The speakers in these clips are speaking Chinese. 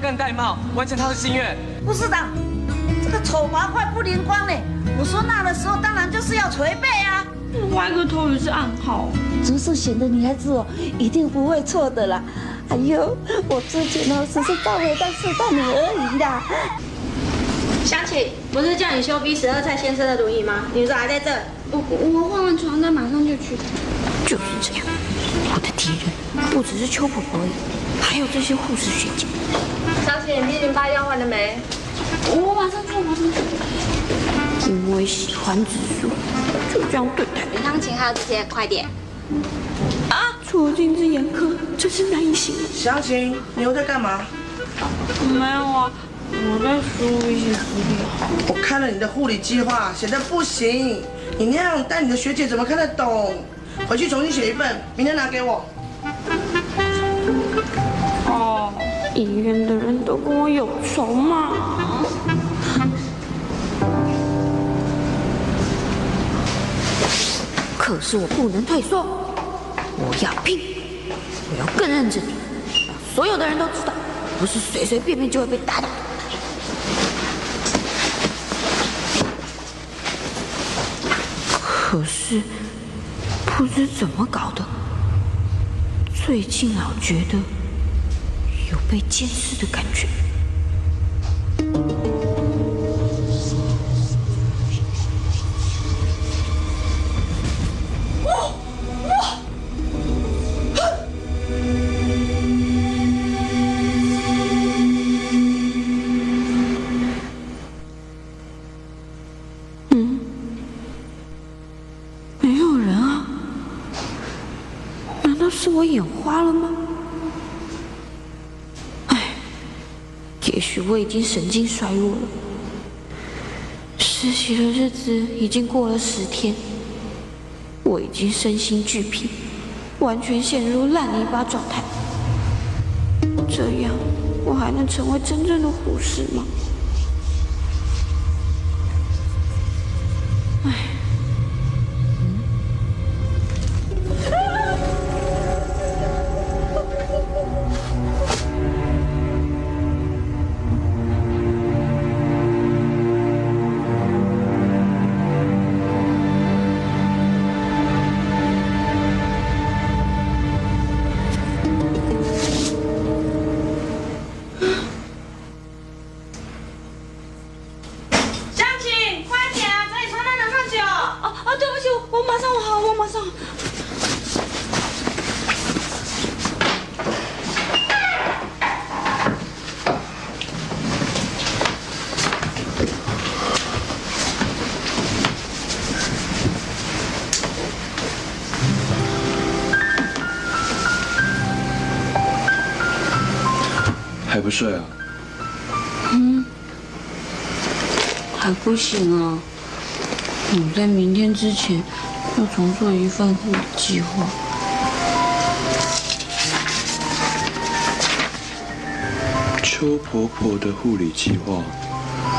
帮欧阳干戴帽，完成他的心愿。不是的，这个丑八怪不灵光呢。我说那的时候，当然就是要捶背啊。歪个头也是暗号。竹树选的女孩子哦，一定不会错的啦。哎呦，我之前哦只是稍微在试探你而已啦。想起，不是叫你修 B 十二蔡先生的轮椅吗？你怎么还在这？我我换完床单马上就去。就是这样，我的敌人不只是邱婆婆而已，还有这些护士学姐。香琪，你 B 零八要换了没？我马上去，马上去。因为喜欢植树，就这样对待。林香琴还有这些，快点。啊，处境之严苛，真是难以形容。详情，你又在干嘛？没有啊，我在输一些资料。我看了你的护理计划，写的不行。你那样带你的学姐怎么看得懂？回去重新写一份，明天拿给我。医院的人都跟我有仇吗。可是我不能退缩，我要拼，我要更认真，让所有的人都知道，不是随随便便就会被打倒。可是不知怎么搞的，最近老觉得被监视的感觉。没有人啊？难道是我眼花了吗？我已经神经衰弱了。实习的日子已经过了十天，我已经身心俱疲，完全陷入烂泥巴状态。这样，我还能成为真正的护士吗？不行啊！我在明天之前要重做一份护理计划。邱婆婆的护理计划，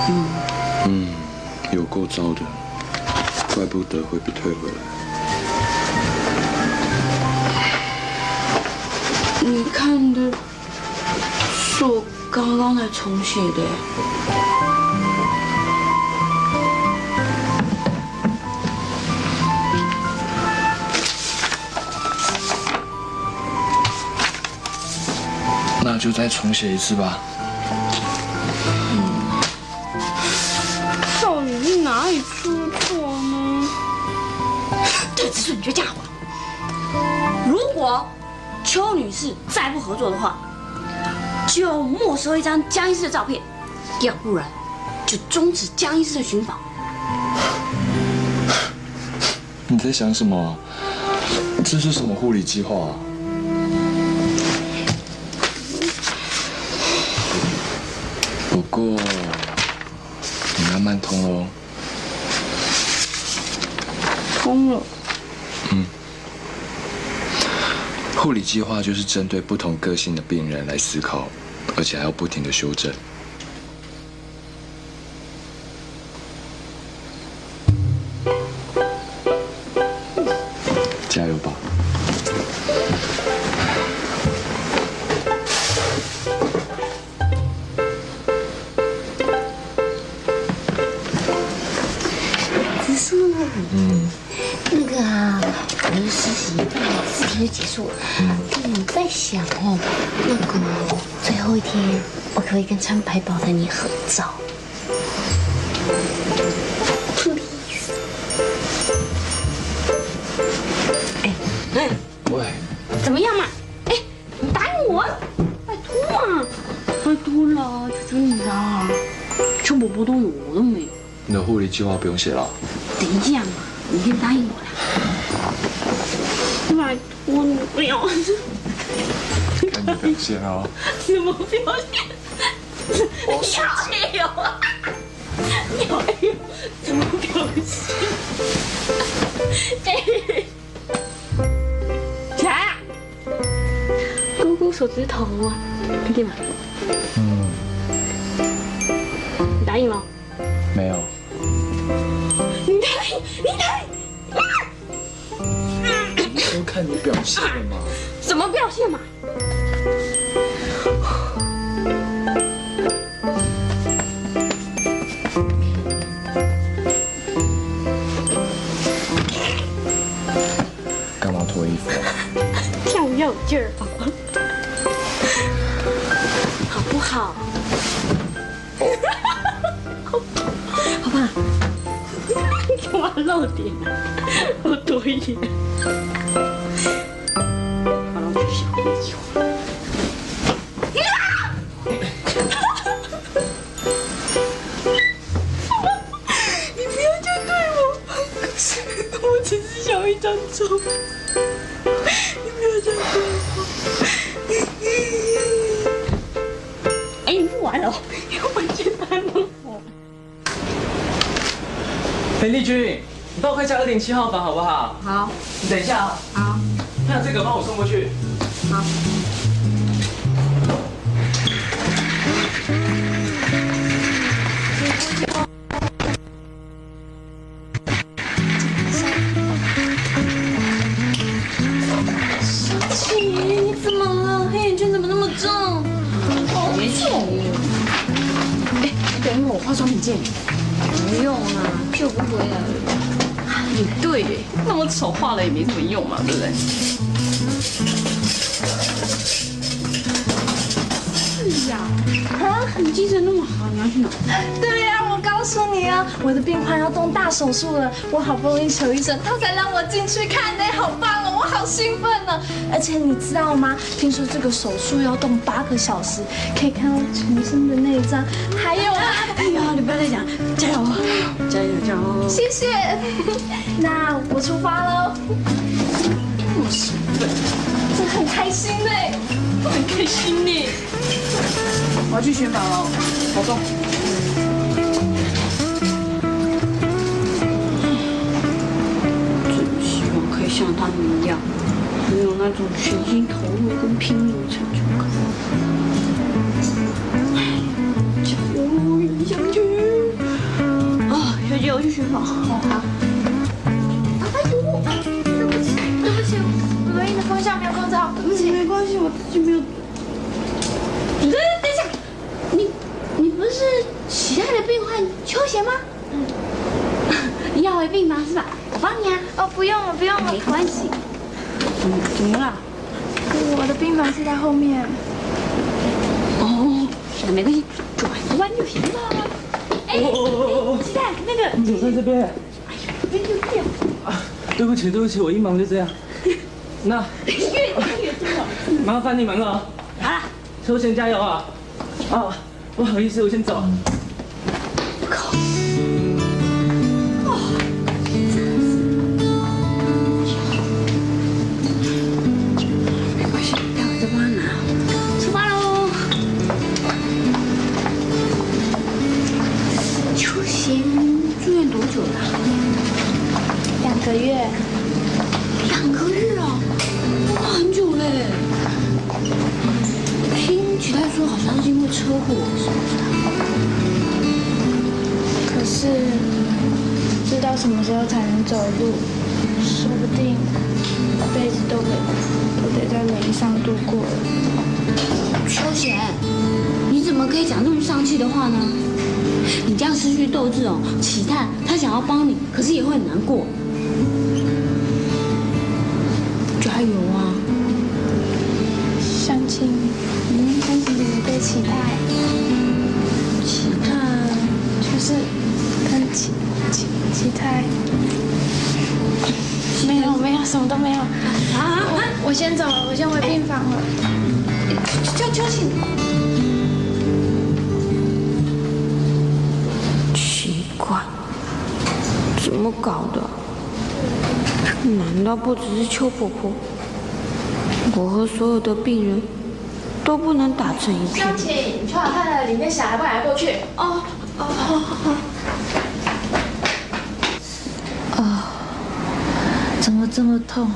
嗯，嗯，有够糟的，怪不得会被退回来。你看的是我刚刚才重写的。就再重写一次吧。到底是哪里出错呢？对，子顺，你就这样好不好？如果邱女士再不合作的话，就没收一张江医师的照片，要不然就终止江医师的寻访。你在想什么啊？这是什么护理计划啊？疯了。嗯护理计划就是针对不同个性的病人来思考，而且还要不停的修正。穿白宝的你很糟？Please。喂，怎么样嘛？哎，你答应我啊，拜托嘛，拜托了，求求你了。全部不都有，我都没有。你的护理计划不用写了。等一下嘛，你先答应我啦。拜托你不要，看你的表现哦。什么表现？你好哎呦，什么表现？哎，起来啊！勾勾手指头啊，看见吗？嗯，你答应了？没有。你答应，你答应。都看你表现了嘛。什么表七号房好不好？好，你等一下啊。好，还有这个帮我送过去。好。小琪，你怎么了？黑眼圈怎么那么重？好重哎，你等一会儿，我化妆品借你。不用啦，救不回来了。也对，那么丑画了也没什么用嘛，对不对？是呀，啊，你精神那么好，你要去哪？对呀、我告诉你啊，我的病患要动大手术了，我好不容易求医生，他才让我进去看呢，好棒哦，我好兴奋呢。而且你知道吗？听说这个手术要动八个小时，可以看到全身的内脏，还有啊，哎呀，你不要再讲，加油，加油，加油！谢谢。那我出发喽。这么兴奋，真的很开心呢。很开心呢。我要去选房喽，保重。像他们一样，没有那种全心投入跟拼命的成就感。加油，一下去！啊，小姐，我去选房。好。啊，拜托，对不起，对不起，轮椅的方向没有控制好，对不起。没关系，我自己没有。等等一下，你你不是喜爱的病患邱贤吗？嗯。你要回病房是吧？我帮你啊。哦，不用了，不用了，没关系。怎么怎么了？我的病房是在后面。的，没关系，转个弯就行了。哎，鸡蛋，那个你怎么在这边？哎呀这就这样。对不起，对不起，我一忙就这样。那越越重要。麻烦你们了。好了，秋贤加油啊！啊，不好意思，我先走。没有没有什么都没有。啊我我先走了，我先回病房了。叫秋请。奇怪，怎么搞的？难道不只是邱婆婆？我和所有的病人都不能打成一片你穿好看了，里面小孩不来过去。哦哦哦啊，怎么这么痛？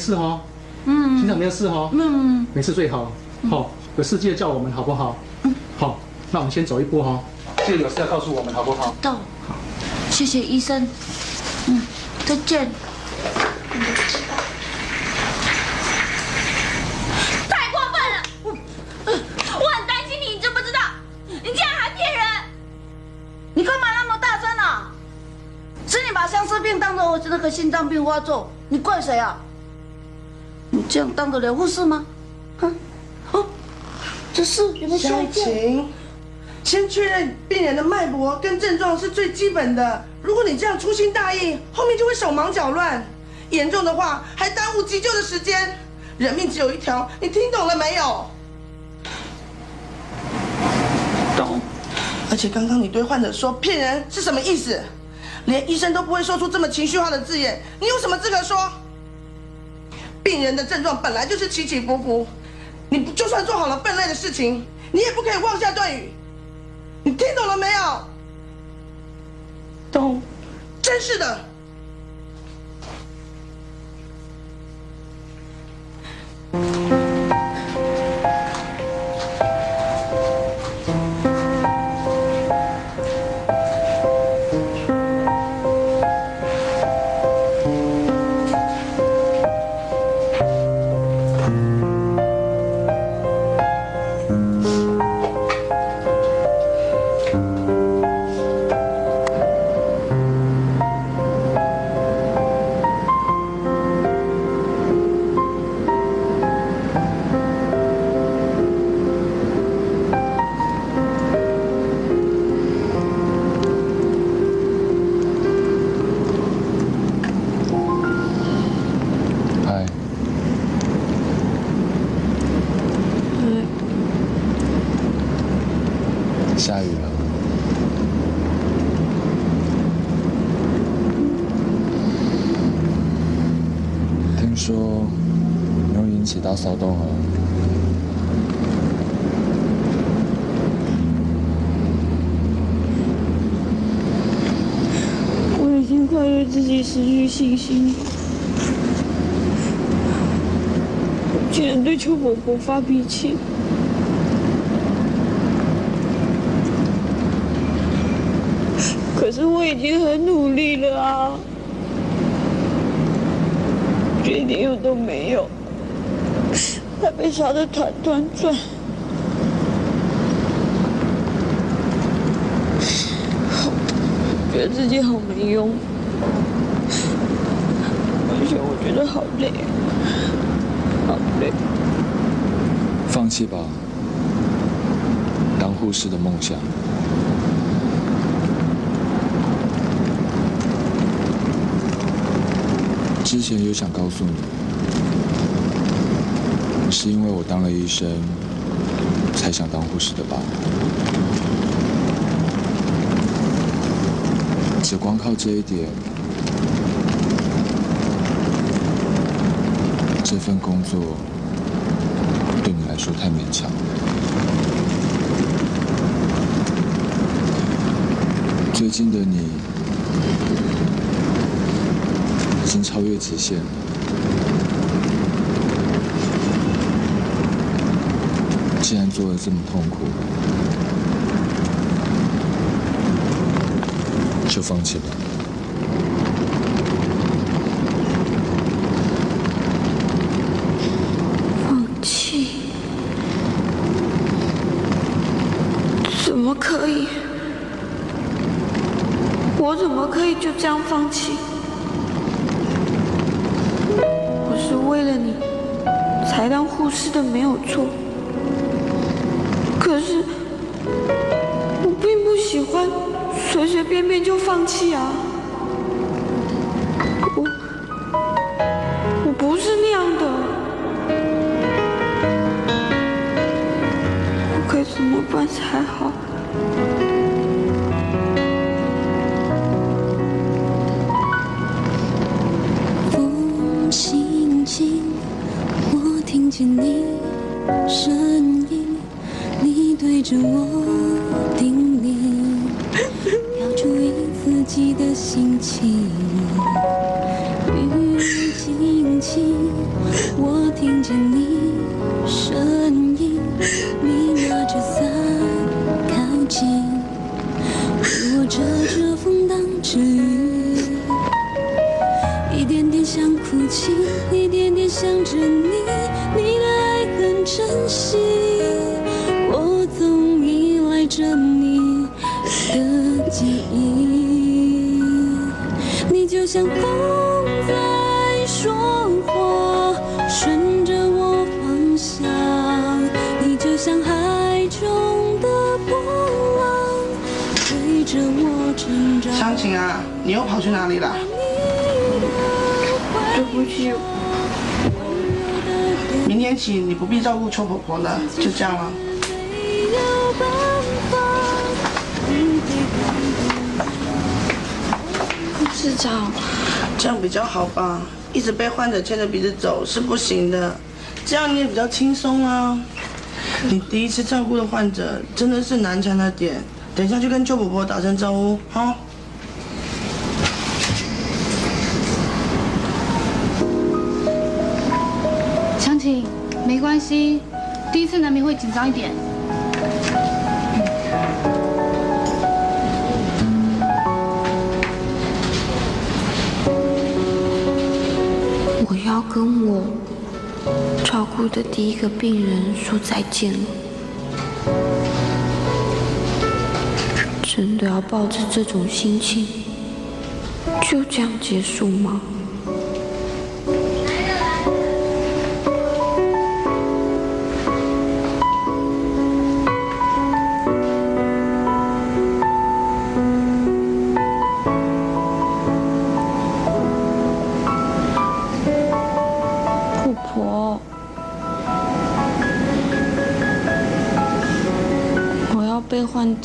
事哦，嗯心脏没有事哦，嗯，没事最好。好，有事记得叫我们好不好？好，那我们先走一步哈，记得有事要告诉我们好不好？到，谢谢医生。嗯，再见。太过分了！我我很担心你，你知不知道？你竟然还骗人！你干嘛那么大声啊？是你把相思病当成我那个心脏病发作，你怪谁啊？你这样当得了护士吗？哼，哦，这是有没有吓一湘跳？琴，先确认病人的脉搏跟症状是最基本的。如果你这样粗心大意，后面就会手忙脚乱，严重的话还耽误急救的时间。人命只有一条，你听懂了没有？懂。而且刚刚你对患者说骗人是什么意思？连医生都不会说出这么情绪化的字眼，你有什么资格说？病人的症状本来就是起起伏伏，你不就算做好了分内的事情，你也不可以妄下断语。你听懂了没有？懂。真是的。说心了。我竟然对邱伯伯发脾气。可是我已经很努力了啊，却一点用都没有，还被耍得团团转。觉得自己好没用，得好累，好累。放弃吧，当护士的梦想。之前有想告诉你，是因为我当了医生，才想当护士的吧？只光靠这一点，这份工作对你来说太勉强。最近的你已经超越极限了。既然做的这么痛苦，就放弃吧。放弃？怎么可以？我怎么可以就这样放弃？我是为了你才当护士的，没有错。可是我并不喜欢随随便便就放弃啊！不必照顾邱婆婆了，就这样了。市长，这样比较好吧？一直被患者牵着鼻子走是不行的，这样你也比较轻松啊。你第一次照顾的患者真的是难缠了点，等一下去跟舅婆婆打声招呼，哈。没关系，难免会紧张一点。我要跟我照顾的第一个病人说再见了。真的要抱着这种心情就这样结束吗？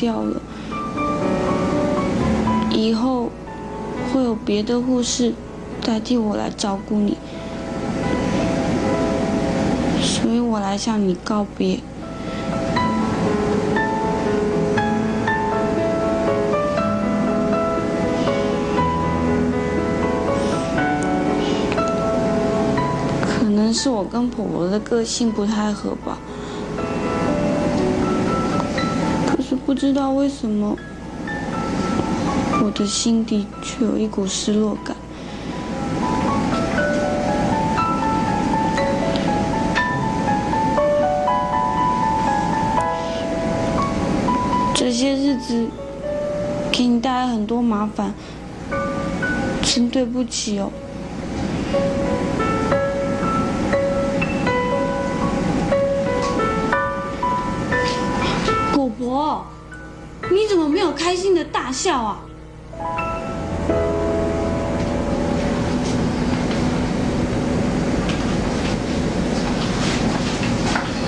掉了，以后会有别的护士代替我来照顾你，所以我来向你告别。可能是我跟婆婆的个性不太合吧，不知道为什么，我的心底却有一股失落感。这些日子给你带来很多麻烦，真对不起哦。怎么没有开心的大笑啊？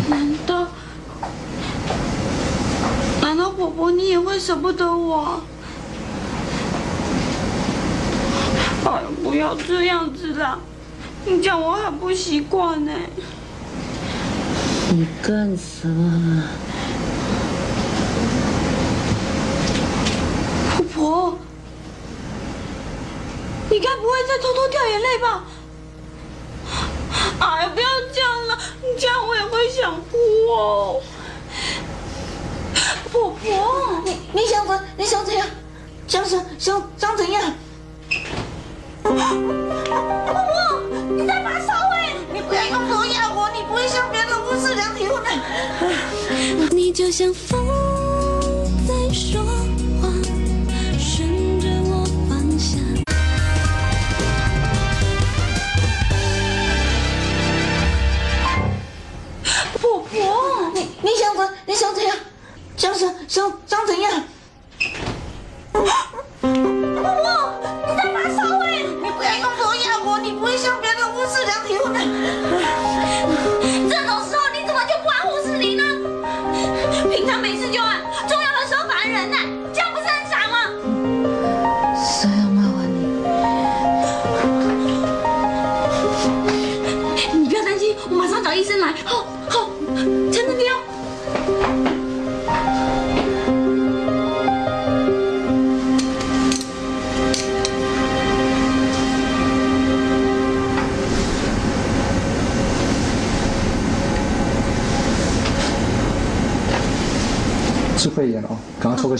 难道难道婆婆你也会舍不得我？哎，不要这样子啦，你这样我很不习惯呢。你干什么？婆婆，你该不会在偷偷掉眼泪吧？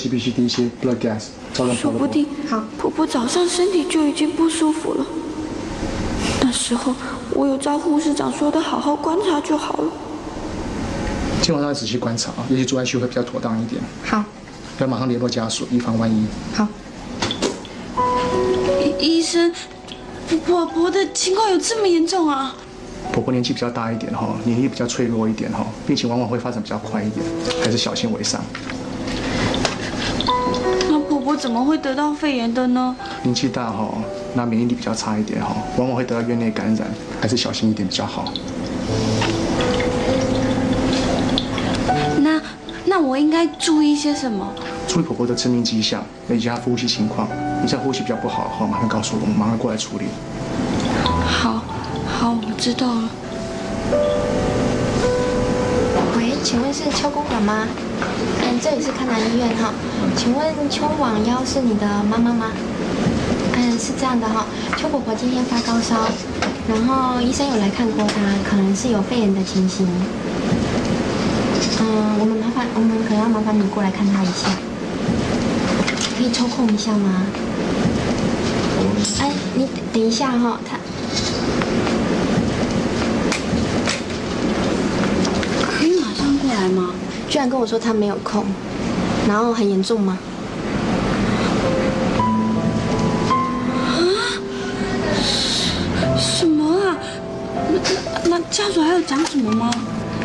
赶快抽个 CPC 滴血 blood gas，照张说不定好，婆婆早上身体就已经不舒服了。那时候我有照护士长说的，好好观察就好了。今晚上要仔细观察啊，也许住 ICU 会比较妥当一点。好，要马上联络家属，以防万一。好。医医生，婆婆的情况有这么严重啊？婆婆年纪比较大一点哈，免疫力比较脆弱一点哈，病情往往会发展比较快一点，还是小心为上。怎么会得到肺炎的呢？年纪大哈，那免疫力比较差一点哈，往往会得到院内感染，还是小心一点比较好。那那我应该注意些什么？注意婆婆的致命迹象，以及她呼吸情况。你现在呼吸比较不好的话，马上告诉我们，马上过来处理。好，好，我知道了。喂，请问是邱公馆吗？嗯，这里是康南医院哈。请问邱网幺是你的妈妈吗？嗯，是这样的哈，邱婆婆今天发高烧，然后医生有来看过她，可能是有肺炎的情形。嗯，我们麻烦，我们可能要麻烦你过来看她一下，可以抽空一下吗？哎，你等等一下哈，她可以马上过来吗？居然跟我说他没有空，然后很严重吗？什么啊？那那家属还有讲什么吗？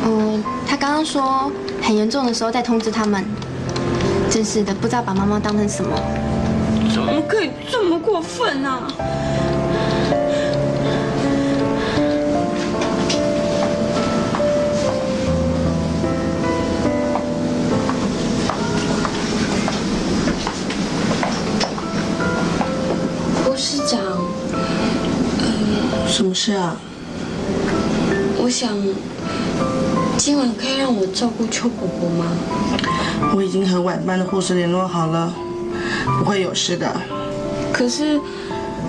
嗯，他刚刚说很严重的时候再通知他们。真是的，不知道把妈妈当成什么。怎么可以这么过分啊？护士长，什么事啊？我想，今晚可以让我照顾邱婆婆吗？我已经和晚班的护士联络好了，不会有事的。可是，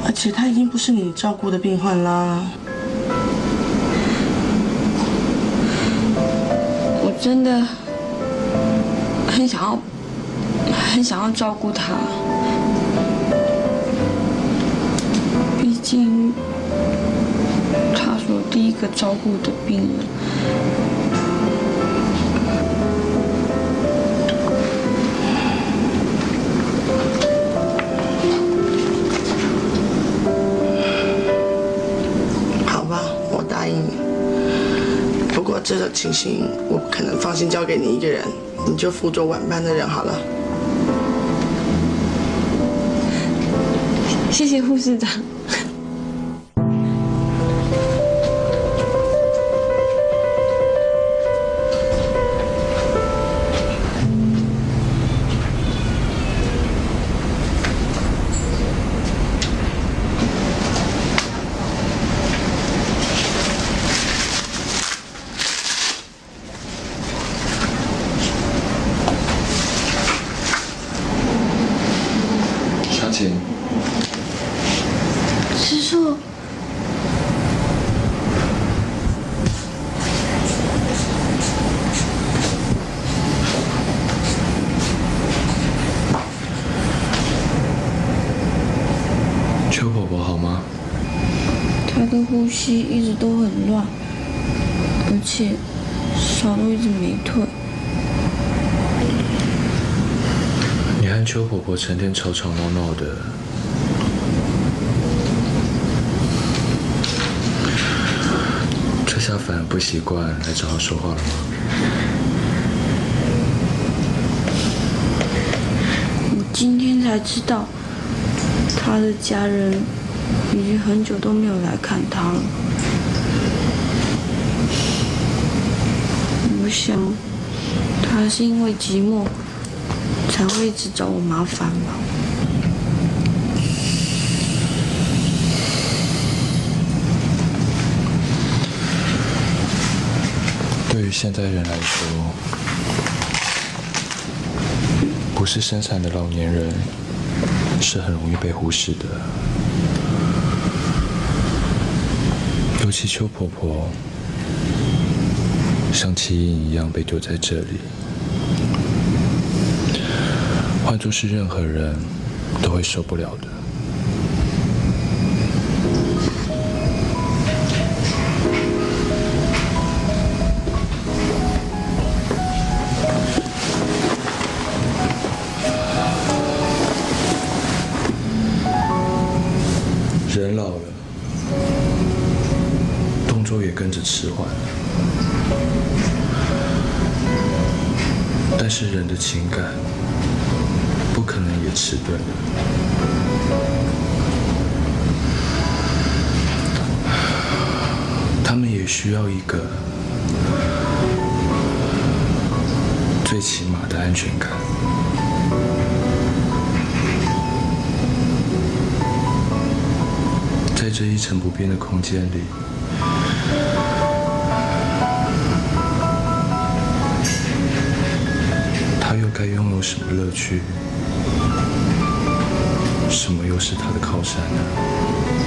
而且他已经不是你照顾的病患啦。我真的很想要，很想要照顾她。毕竟，她是我第一个照顾的病人。好吧，我答应你。不过这种情形，我不可能放心交给你一个人，你就辅佐晚班的人好了。谢谢护士长。邱婆婆成天吵吵闹闹的，这下反而不习惯来找她说话了吗？我今天才知道，他的家人已经很久都没有来看他了。我想，他是因为寂寞，才会一直找我麻烦吧。对于现代人来说，不是生产的老年人是很容易被忽视的，尤其邱婆婆像弃婴一样被丢在这里，那就是任何人都会受不了的。对。他们也需要一个最起码的安全感。在这一成不变的空间里，他又该拥有什么乐趣？什么又是他的靠山呢？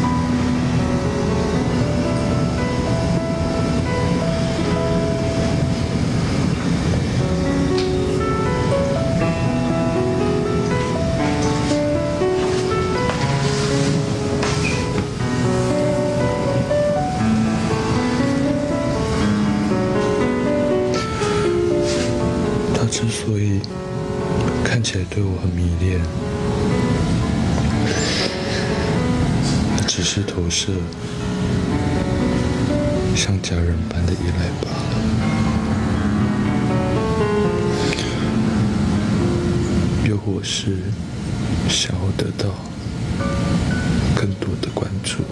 是投射像家人般的依赖罢了。又或是想要得到更多的关注。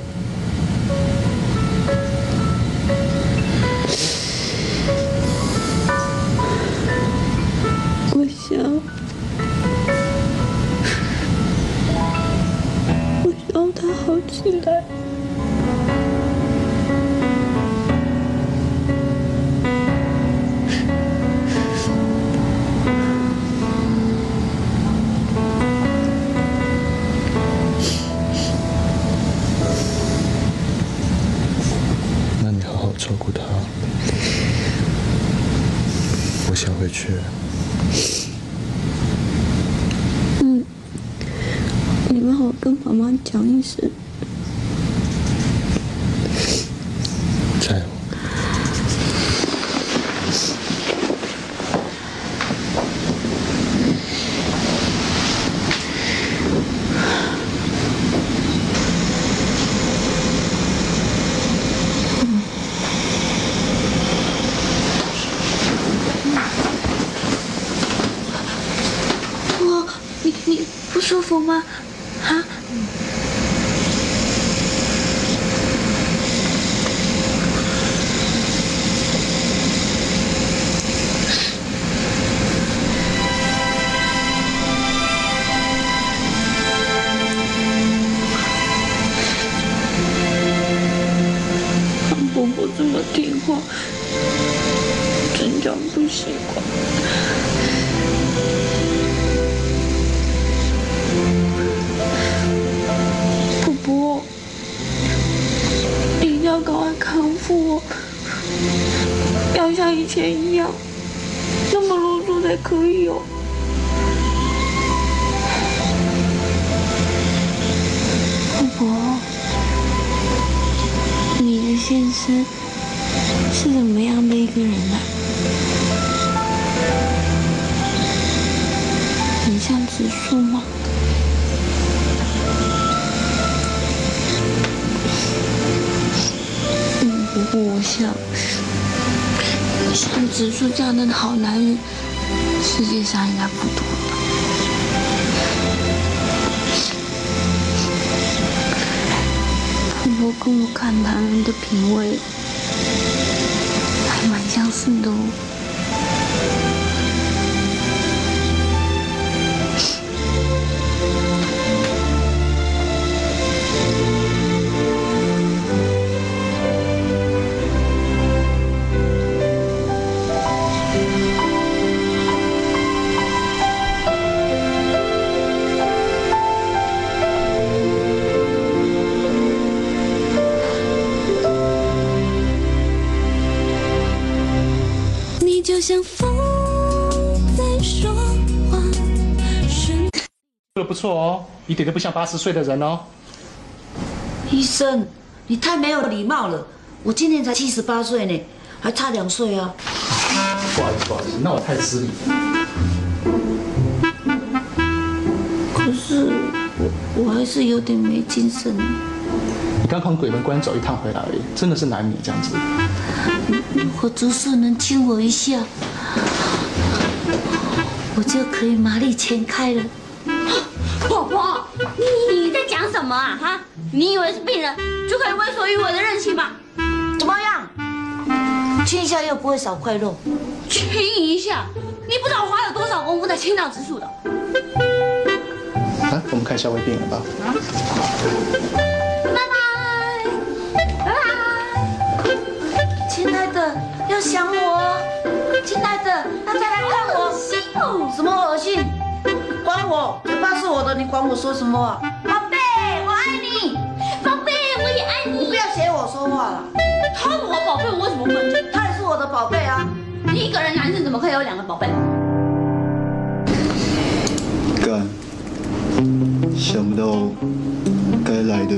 不舒服吗？一点都不像八十岁的人哦。医生，你太没有礼貌了。我今年才七十八岁呢，还差两岁啊。不好意思，不好意思，那我太失礼了。可是我我还是有点没精神。你刚从鬼门关走一趟回来而已，真的是难免这样子。如果主事能亲我一下，我就可以麻利全开了。什么啊？哈，你以为是病人就可以为所欲为的任性吗？怎么样？亲一下又不会少块肉。亲一下，你不知道我花了多少功夫在清脑植树的。来，我们看一下胃病人吧。拜拜，拜拜。亲爱的，要想我哦。亲爱的，要再来看我。什么恶心？管我，嘴巴是我的，你管我说什么啊？说话了。他是我宝贝，我为什么不能听？他也是我的宝贝啊。你一个人男生怎么可以有两个宝贝？干，想不到该来的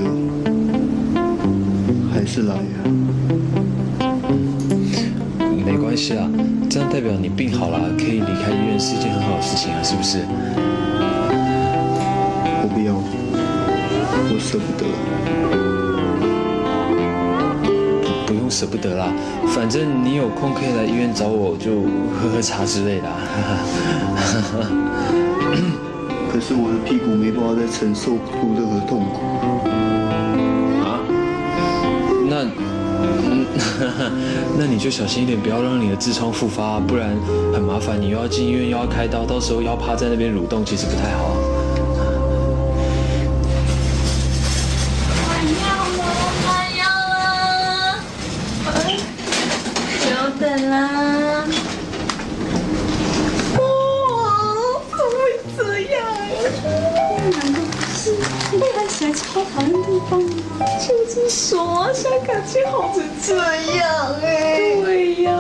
还是来呀、没关系啊，这样代表你病好了，可以离开医院是一件很好的事情啊，是不是？我不要，我舍不得。舍不得啦，反正你有空可以来医院找我，就喝喝茶之类的、啊。可是我的屁股没办法再承受不住任何痛苦。啊？那，嗯，那你就小心一点，不要让你的痔疮复发，不然很麻烦。你又要进医院，又要开刀，到时候要趴在那边蠕动，其实不太好。感情好成这样哎。对呀。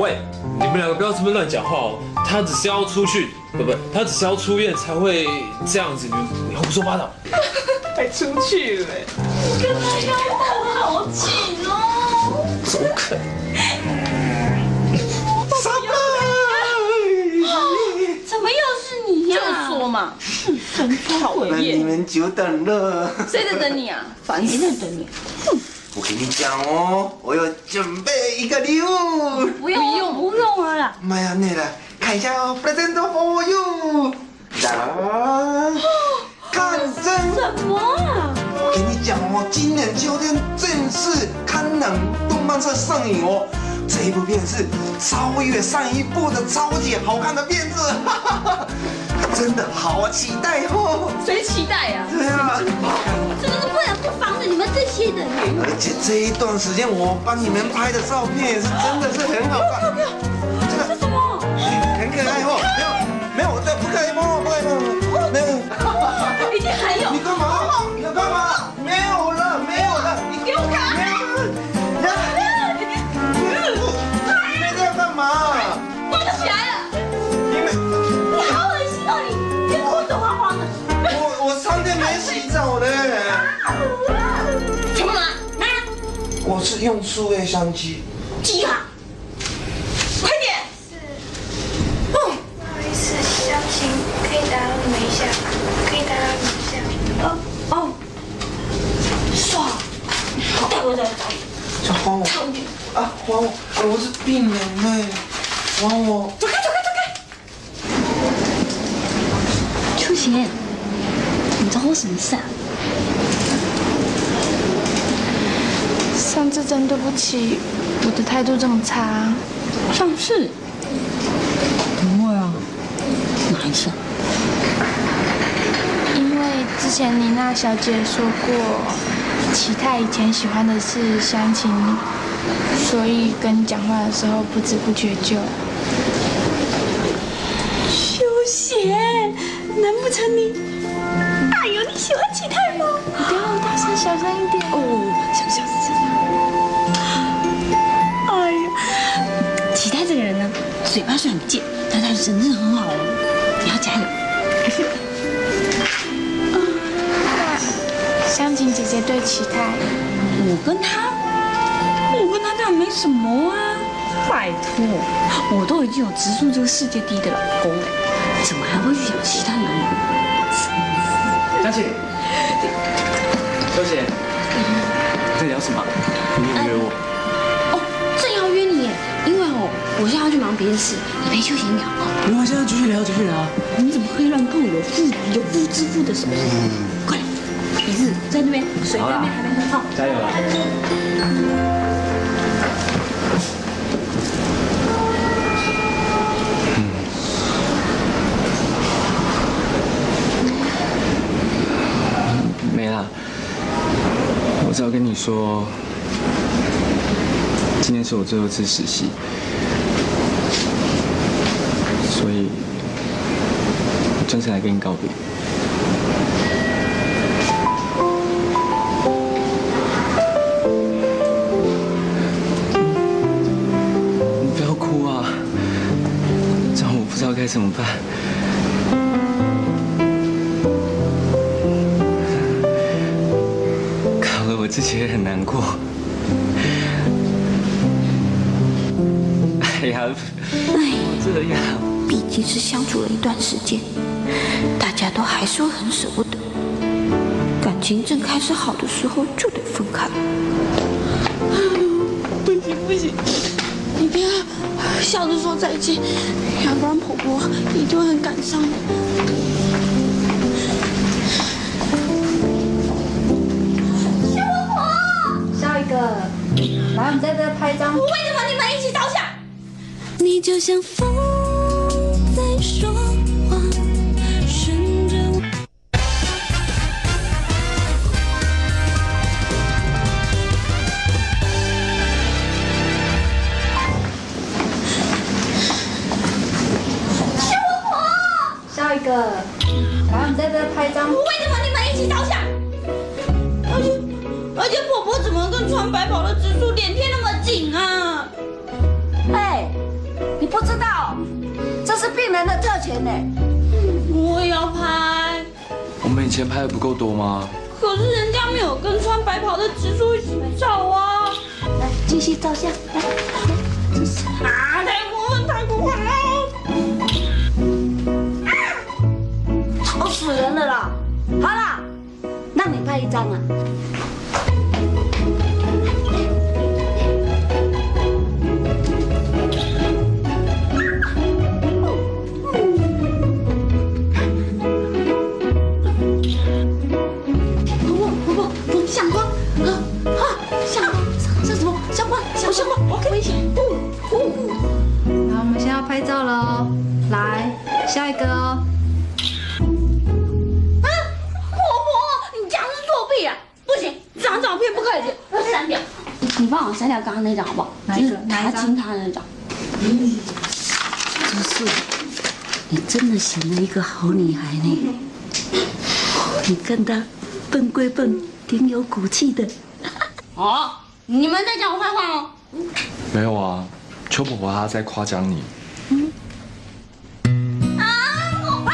喂，你们两个不要这么乱讲话哦。他只是要出去，不不，他只是要出院才会这样子。你们你胡说八道。还出去了，跟他要抱好紧哦。怎么可能？怎么又是你呀？就说嘛，真讨厌你厌。们久等了。谁在等你啊？烦死！在等你。我跟你讲哦，我要准备一个礼物。不用，不用不用了啦。妈呀，那了，看一下哦，present for you。哒，看真。什么啊？我跟你讲哦，今年秋天正式看能动漫社上映哦。这一部片是超越上一部的超级好看的片子，哈哈哈，真的好期待哦！谁期待呀？对啊，真的是不能不防的，你们这些人。而且这一段时间我帮你们拍的照片也是真的是很好看，这个是什么？很可爱哦。没有没有，这不可以摸，不可以摸，是用数位相机。记卡。快点！不好意思，小晴，可以打扰你们一下，可以打扰你们一下。哦哦，爽！带我来找你。就还我。啊，还我！我是病人呢，还我。走开，走开，走开！秋贤，你找我什么事啊？上次真对不起，我的态度这么差。上次？不会啊。哪一次？因为之前妮娜小姐说过，齐泰以前喜欢的是湘琴，所以跟你讲话的时候不知不觉就……真的很好哦，你要加油。湘琴姐姐对齐泰，我跟他，我跟他当然没什么啊。拜托，我都已经有直树这个世界第一的老公了，怎么还会去想其他男人？佳琪，小姐，在聊什么？你有约我？我现在要去忙别的事，你陪秋贤聊。没关系，继续聊，继续聊。你怎么可以乱碰有妇有夫之妇的手？快点，李子在那边，水在那边还没喝好。加油啦！没啦，我只要跟你说，今天是我最后一次实习，所以我专程来跟你告别。你不要哭啊，这样我不知道该怎么办。搞得我自己也很难过。哎呀，这样，毕竟是相处了一段时间，大家都还是会很舍不得。感情正开始好的时候就得分开。不行不行，你不要笑着说再见，要不然婆婆一定会很感伤的。下一个，来，我们在这拍一张。为什么你们一起着想？你就像风在说呢。我也要拍，我们以前拍的不够多吗？可是人家没有跟穿白袍的蜘蛛一起照啊。来，继续照相。来，这是啊，太过分，太过分了！吵死人了啦！好啦，让你拍一张啊。那张好不好？哪一个就是哪一张他亲他那张。真是，你真的选了一个好女孩呢。你跟她笨归笨，挺有骨气的。哦，你们在讲我坏话哦。没有啊，邱婆婆她在夸奖你。啊，我怕，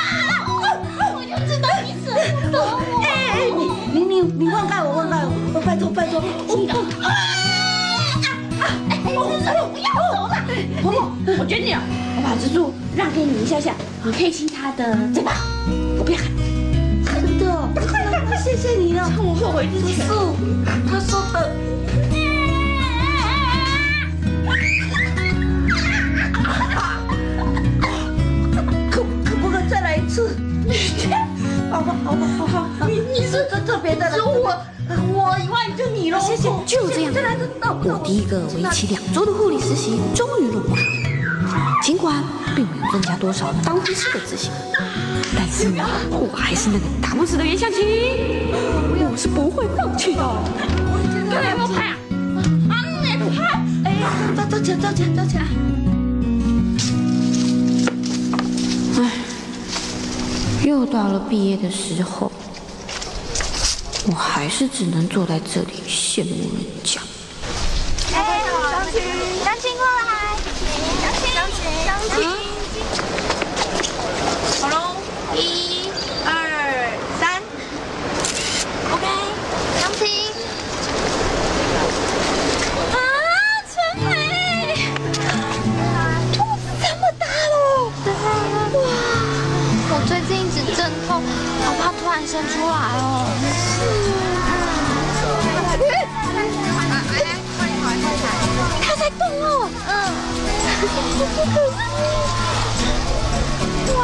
我就知道你舍不得我。哎哎，你你你你放开我，放开我，拜托拜托！哎，不要走了，婆婆，我决定了，我把蜘蛛让给你一下下，你可以亲他的嘴巴，我不要喊。真的，谢谢你了。趁我后悔之前。他说的。可可不可以再来一次？好吧，好吧，好好，你你是特特别的。谢谢，就这样。我第一个为期两周的护理实习终于用完，尽管并没有增加多少当护士的自信，但是呢，我还是那个打不死的袁湘琴，我是不会放弃的。刚才有没有拍啊？啊，你不拍？哎，照照起来，照起来，照起来。唉，又到了毕业的时候，我还是只能坐在这里羡慕人家。哎，张青，张青过来，张青，张青，张琴。好喽，一、二、三，OK，张青。啊，春梅，肚子这么大喽！哇，我最近一直阵痛，好怕突然生出来哦。哇，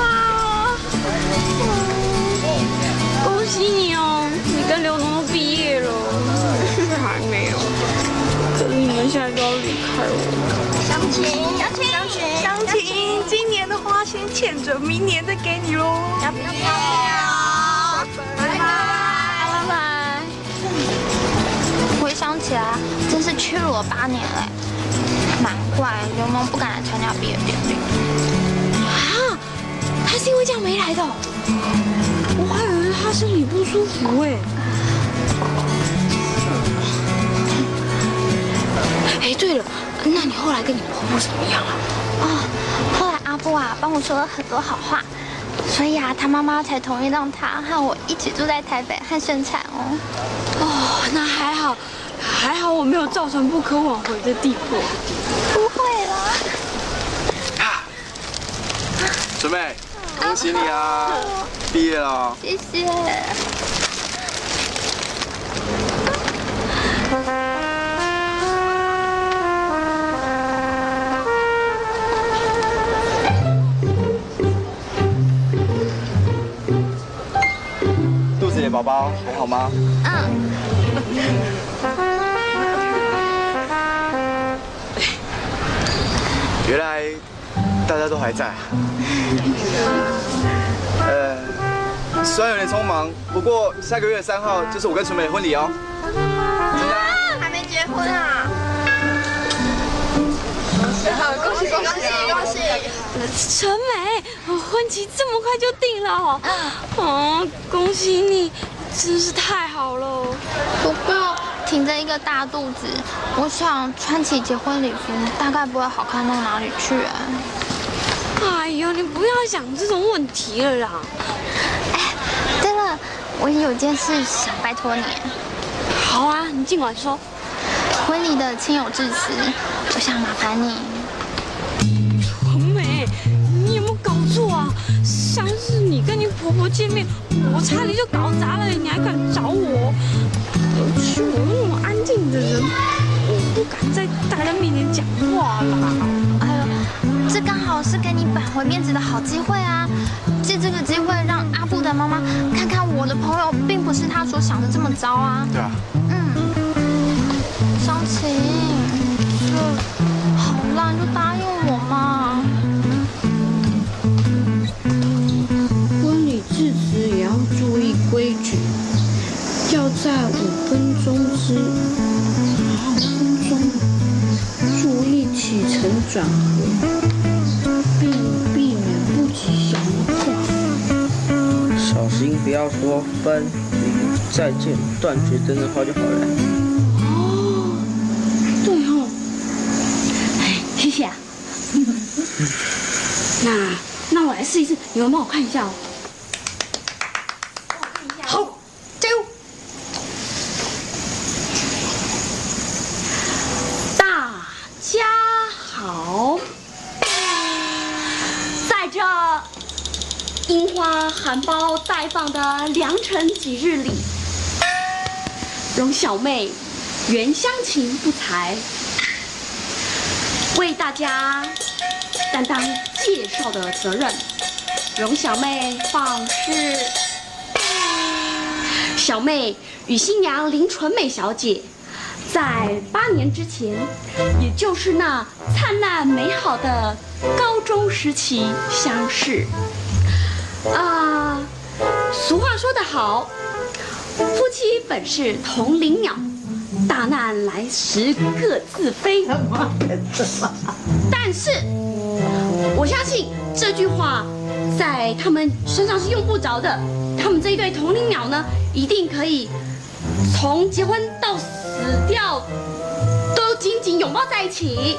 恭喜你哦，你跟刘东都毕业了，还没有。可是你们现在都要离开我。湘琴，湘琴，湘琴，湘琴，今年的花先欠着，明年再给你喽。要不要？拜拜，拜拜。回想起来，真是屈辱了八年嘞，怪刘梦不敢来参加毕业典礼。啊，他是因为这样没来的，我还以为他身体不舒服哎。哎，对了，那你后来跟你婆婆怎么样啊？哦，后来阿布啊帮我说了很多好话，所以啊，他妈妈才同意让他和我一起住在台北和生产哦。哦，那还好，还好我没有造成不可挽回的地步。不会啦，准备，恭喜你啊，毕业了。谢谢。肚子里的宝宝还好吗？嗯。原来大家都还在。啊呃，虽然有点匆忙，不过下个月三号就是我跟纯美的婚礼哦。还没结婚啊？恭喜恭喜恭喜！陈美，婚期这么快就定了哦！哦，恭喜你，真是太好了。挺着一个大肚子，我想穿起结婚礼服大概不会好看到哪里去啊。哎呦，你不要想这种问题了啦。哎对了，我有件事想拜托你。好啊，你尽管说。婚礼的亲友致辞，我想麻烦你。纯美，你有没有搞错啊？上次你跟你婆婆见面，我差点就搞砸了，你还敢找我？尤其我那么安静的人，我不敢在大家面前讲话啦。哎呦，这刚好是给你挽回面子的好机会啊！借这个机会让阿布的妈妈看看我的朋友并不是他所想的这么糟啊。对啊。嗯湘琴，这好啦，你就答应分钟之五分钟注意起承转合，并避免不吉祥的话。小心不要说分离、再见、断绝等等话就好了。对哦，哎，谢谢啊。那那我来试一试，你们帮我看一下哦。好，加油！大家好，在这樱花含的良辰吉日里，容小妹原乡情不才，为大家担当介绍的责任。容小妹放示，小妹与新娘林纯美小姐，在八年之前，也就是那灿烂美好的高中时期相识。啊，俗话说得好，夫妻本是同林鸟。大难来时各自飞。但是，我相信这句话在他们身上是用不着的。他们这一对同林鸟呢，一定可以从结婚到死掉都紧紧拥抱在一起。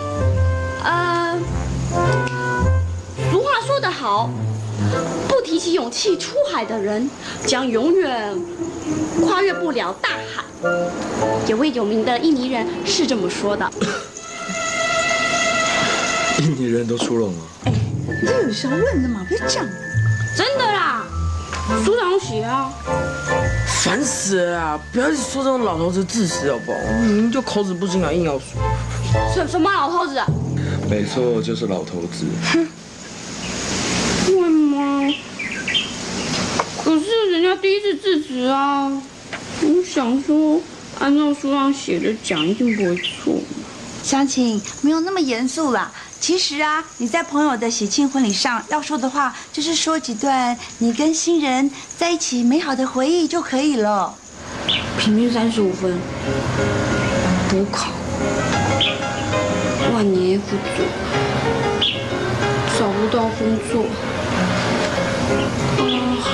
呃，俗话说得好，不提起勇气出海的人，将永远跨越不了大海。有位有名的印尼人是这么说的。印尼人都出笼了，这有什么问的嘛？别讲。真的啦，书上写啊。烦死了啊！不要说这种老头子自私好不好？明明就口齿不清啊，硬要说。什什么老头子？没错，就是老头子。会吗？可第一次制止啊，我想说，按照书上写的讲，一定不会错。湘琴，没有那么严肃啦。其实啊，你在朋友的喜庆婚礼上要说的话，就是说几段你跟新人在一起美好的回忆就可以了。平均三十五分，补考，万年不足，找不到工作，嗯，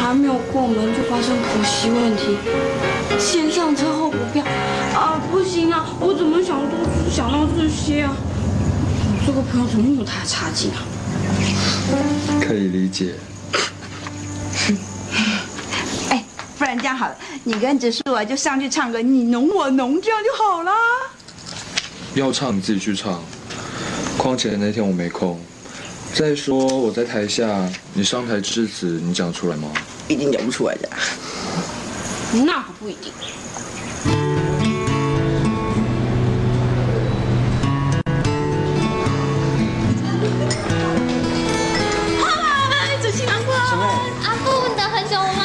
还没有过门就发生婆媳问题，先上车后补票，啊，不行啊，我怎么想都只想到这些啊。这个朋友怎么那么大差劲啊？可以理解。哎，不然这样好了，你跟植树啊就上去唱个你侬我侬，这样就好了。要唱你自己去唱，况且那天我没空。再说我在台下，你上台致辞，你讲出来吗？一定讲不出来的。那可不一定。阿布，你等很久了吗？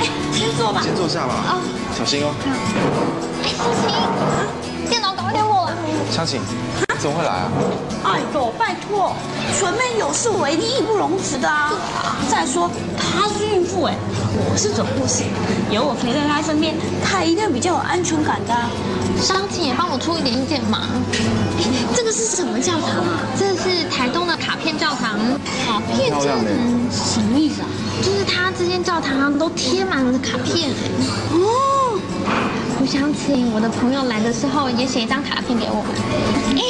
哎，先坐吧。先坐下吧。啊，小心哦。哎，湘琴，电脑赶快给我。湘琴，怎么会来啊？哎呦，拜托，纯妹有事我一定义不容辞的啊！再说她是孕妇哎，我是总护士，有我陪在她身边，她一定比较有安全感的。湘琴也帮我出一点意见嘛。这个是什么教堂啊？这是台东的卡片教堂。卡片教堂什么意思啊？就是它这间教堂都贴满了卡片哎。哦，我想请我的朋友来的时候也写一张卡片给我们。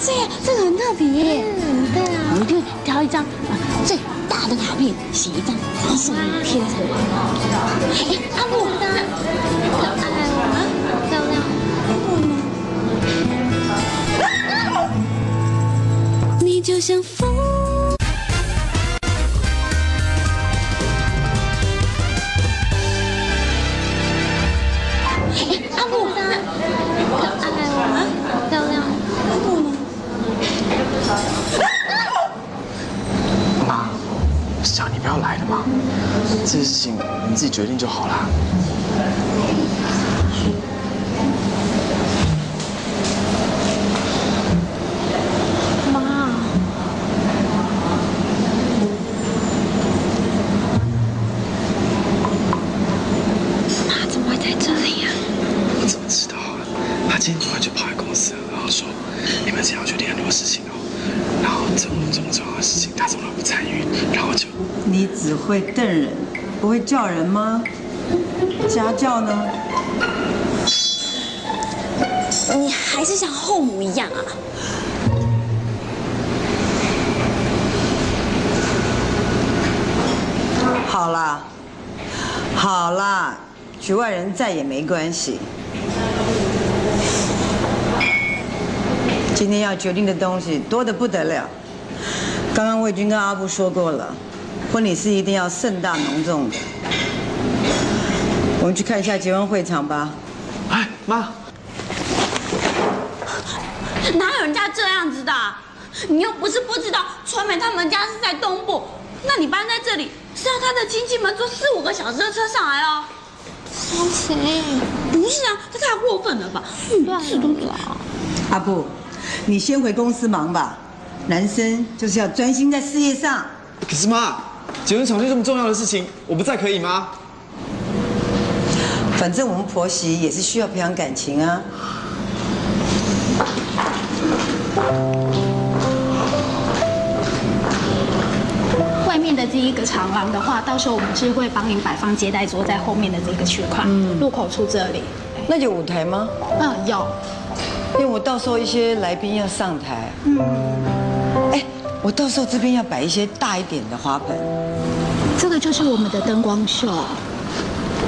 哎，这样这个很特别。嗯，对啊。我们就挑一张啊最大的卡片，写一张，然后送你贴在上面。哎，阿木，漂亮。你就像风。这些事情你自己决定就好啦。妈，妈怎么会在这里呀、我怎么知道啊？他今天突然就跑来公司了，然后说你们想要决定很多事情哦，然后这么这么重要的事情他从来不参与，然后就你只会瞪人，不会叫人吗？家教呢？你还是像后母一样啊？好啦，好啦，局外人在也没关系。今天要决定的东西多得不得了。刚刚我已经跟阿布说过了，婚礼是一定要盛大隆重的。我们去看一下结婚会场吧。哎，妈，哪有人家这样子的啊？你又不是不知道，传美他们家是在东部，那你搬在这里是要他的亲戚们坐四五个小时的车上来哦。双晴，不是啊，这太过分了吧？嗯，是都早。阿布，你先回公司忙吧。男生就是要专心在事业上。可是妈，结婚场地这么重要的事情，我不在可以吗？反正我们婆媳也是需要培养感情啊。外面的这一个长廊的话，到时候我们是会帮您摆放接待桌在后面的这个区块，入口处这里。那有舞台吗？嗯，有。因为我到时候一些来宾要上台。嗯。哎，我到时候这边要摆一些大一点的花盆。这个就是我们的灯光秀。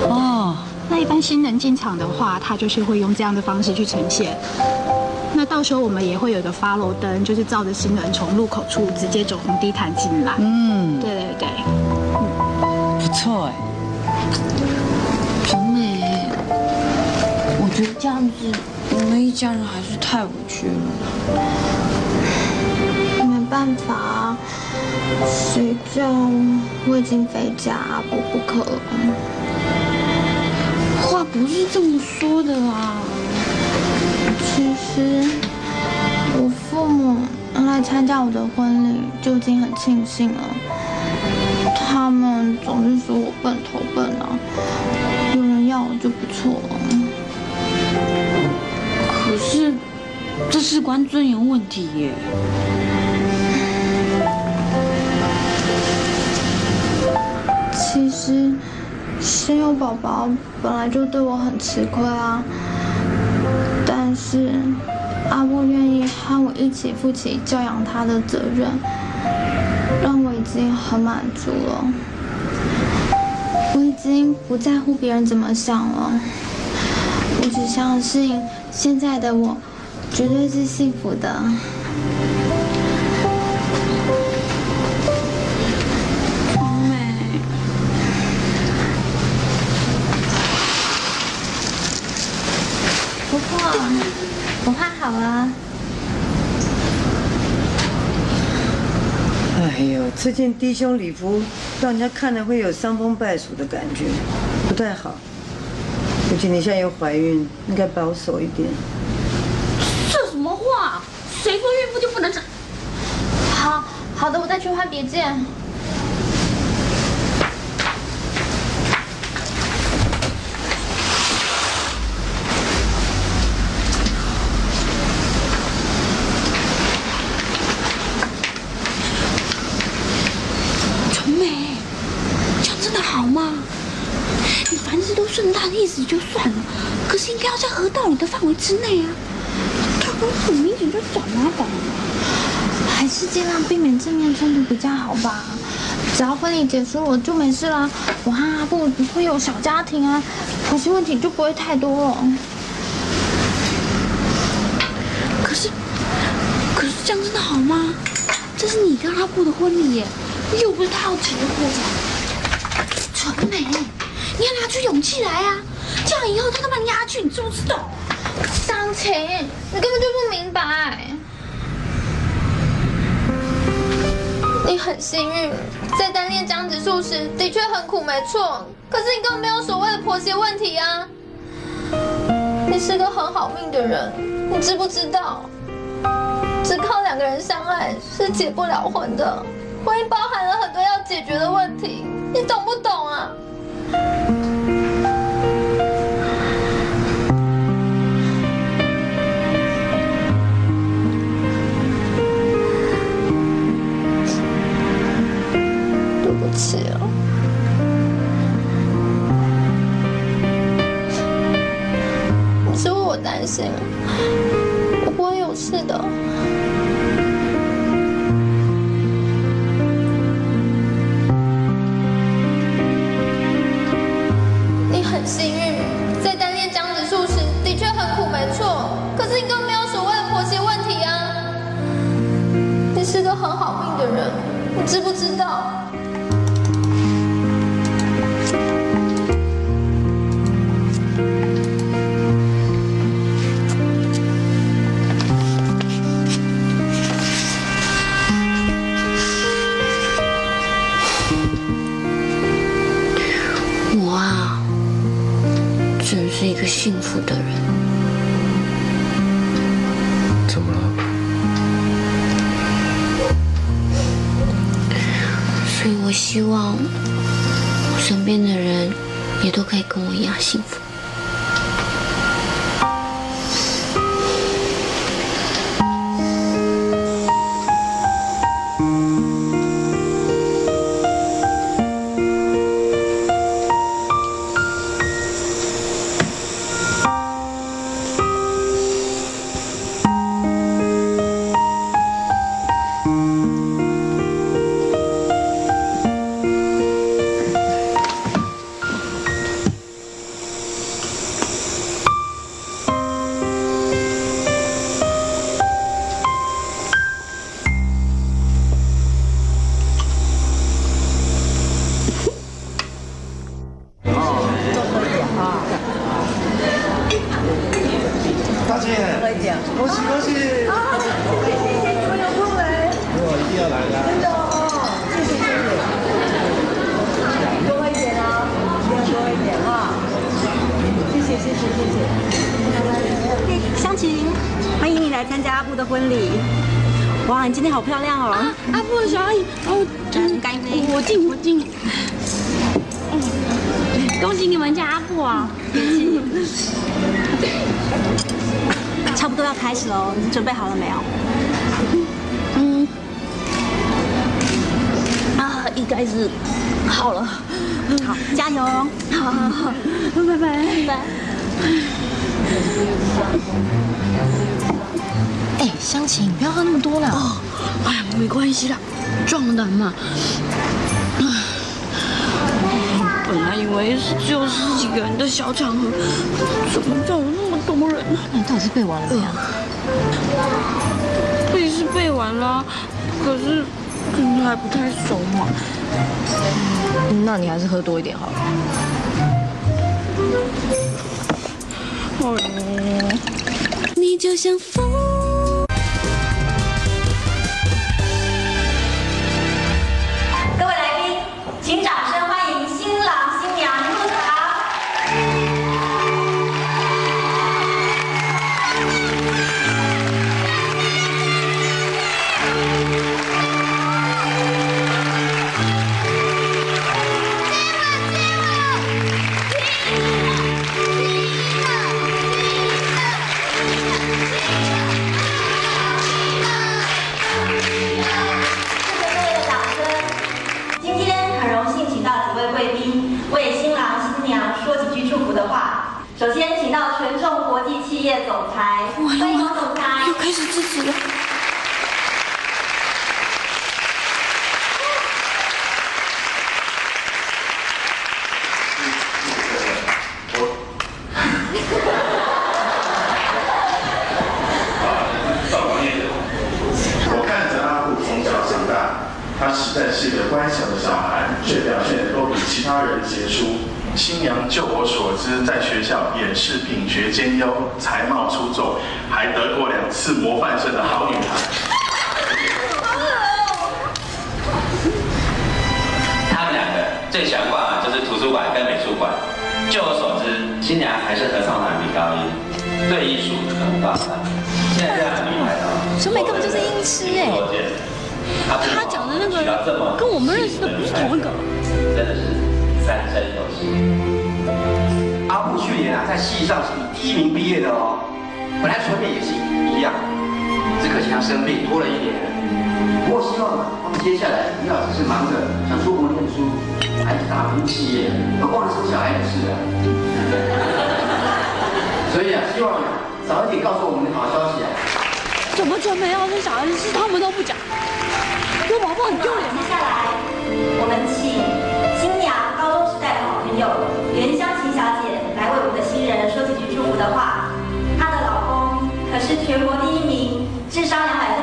哦。那一般新人进场的话，他就是会用这样的方式去呈现。那到时候我们也会有一个 follow 灯，就是照着新人从入口处直接走红地毯进来。嗯。对对对。不错哎。很美，我觉得这样子，我们一家人还是太委屈了。办法啊，谁叫我已经非嫁阿伯不可了？话不是这么说的啦。其实我父母能来参加我的婚礼就已经很庆幸了。他们总是说我笨头笨脑，有人要我就不错了。可是这事关尊严问题耶。其实生有宝宝本来就对我很吃亏啊，但是阿布愿意和我一起负起教养他的责任，让我已经很满足了。我已经不在乎别人怎么想了，我只相信现在的我绝对是幸福的。好啊。哎呦，这件低胸礼服让人家看了会有伤风败俗的感觉，不太好。而且你现在又怀孕，应该保守一点。这什么话？谁说孕妇就不能穿？好好的，我再去换别件。纯美，这样真的好吗？你凡事都顺他的意思就算了，可是应该要在合道理的范围之内啊。他不是很明显就找麻烦。还是尽量避免正面冲突比较好吧。只要婚礼结束了就没事啦，我和阿布不会有小家庭啊，婆媳问题就不会太多了。可是，可是这样真的好吗？这是你跟阿布的婚礼耶，又不是他要结婚。纯美，你要拿出勇气来啊！这样以后他都把你压去，你知不知道？张晴，你根本就不明白。你很幸运，在单恋江子树时的确很苦，没错。可是你根本没有所谓的婆媳问题啊！你是个很好命的人，你知不知道？只靠两个人相爱是结不了婚的，婚姻包含了很多要解决的问题，你懂不懂啊？起啊。你是为我担心，我不会有事的。你很幸运，在单恋江子树时的确很苦，没错。可是你根本没有所谓的婆媳问题啊！你是个很好命的人，你知不知道？个幸福的人。怎么了？所以我希望我身边的人也都可以跟我一样幸福。那你还是喝多一点好了。你就像风。各位乖巧的小孩，却表现都比其他人杰出。新娘就我所知，在学校也是品学兼优，才貌出众，还得过两次模范生的好女孩。他们两个最相关的就是图书馆跟美术馆。就我所知，新娘还是合唱团比高音，对艺术很棒的。现在这样厉害啊！小美根本就是音痴哎。他讲的那个跟我们认识的不是同一个，真的是三生有幸。阿布去年啊在戏上是以第一名毕业的哦，本来传媒也是一样，只可惜他生病拖了一年。不过希望啊，他们接下来不要只是忙着想出国念书，还是打拼事业，而忘了是小孩子。所以啊，希望早一点告诉我们好消息啊。怎么传媒要是小孩子，他们都不讲。接下来。我们请新娘高中时代的好朋友袁湘琴小姐来为我们的新人说几句祝福的话。她的老公可是全国第一名智商两百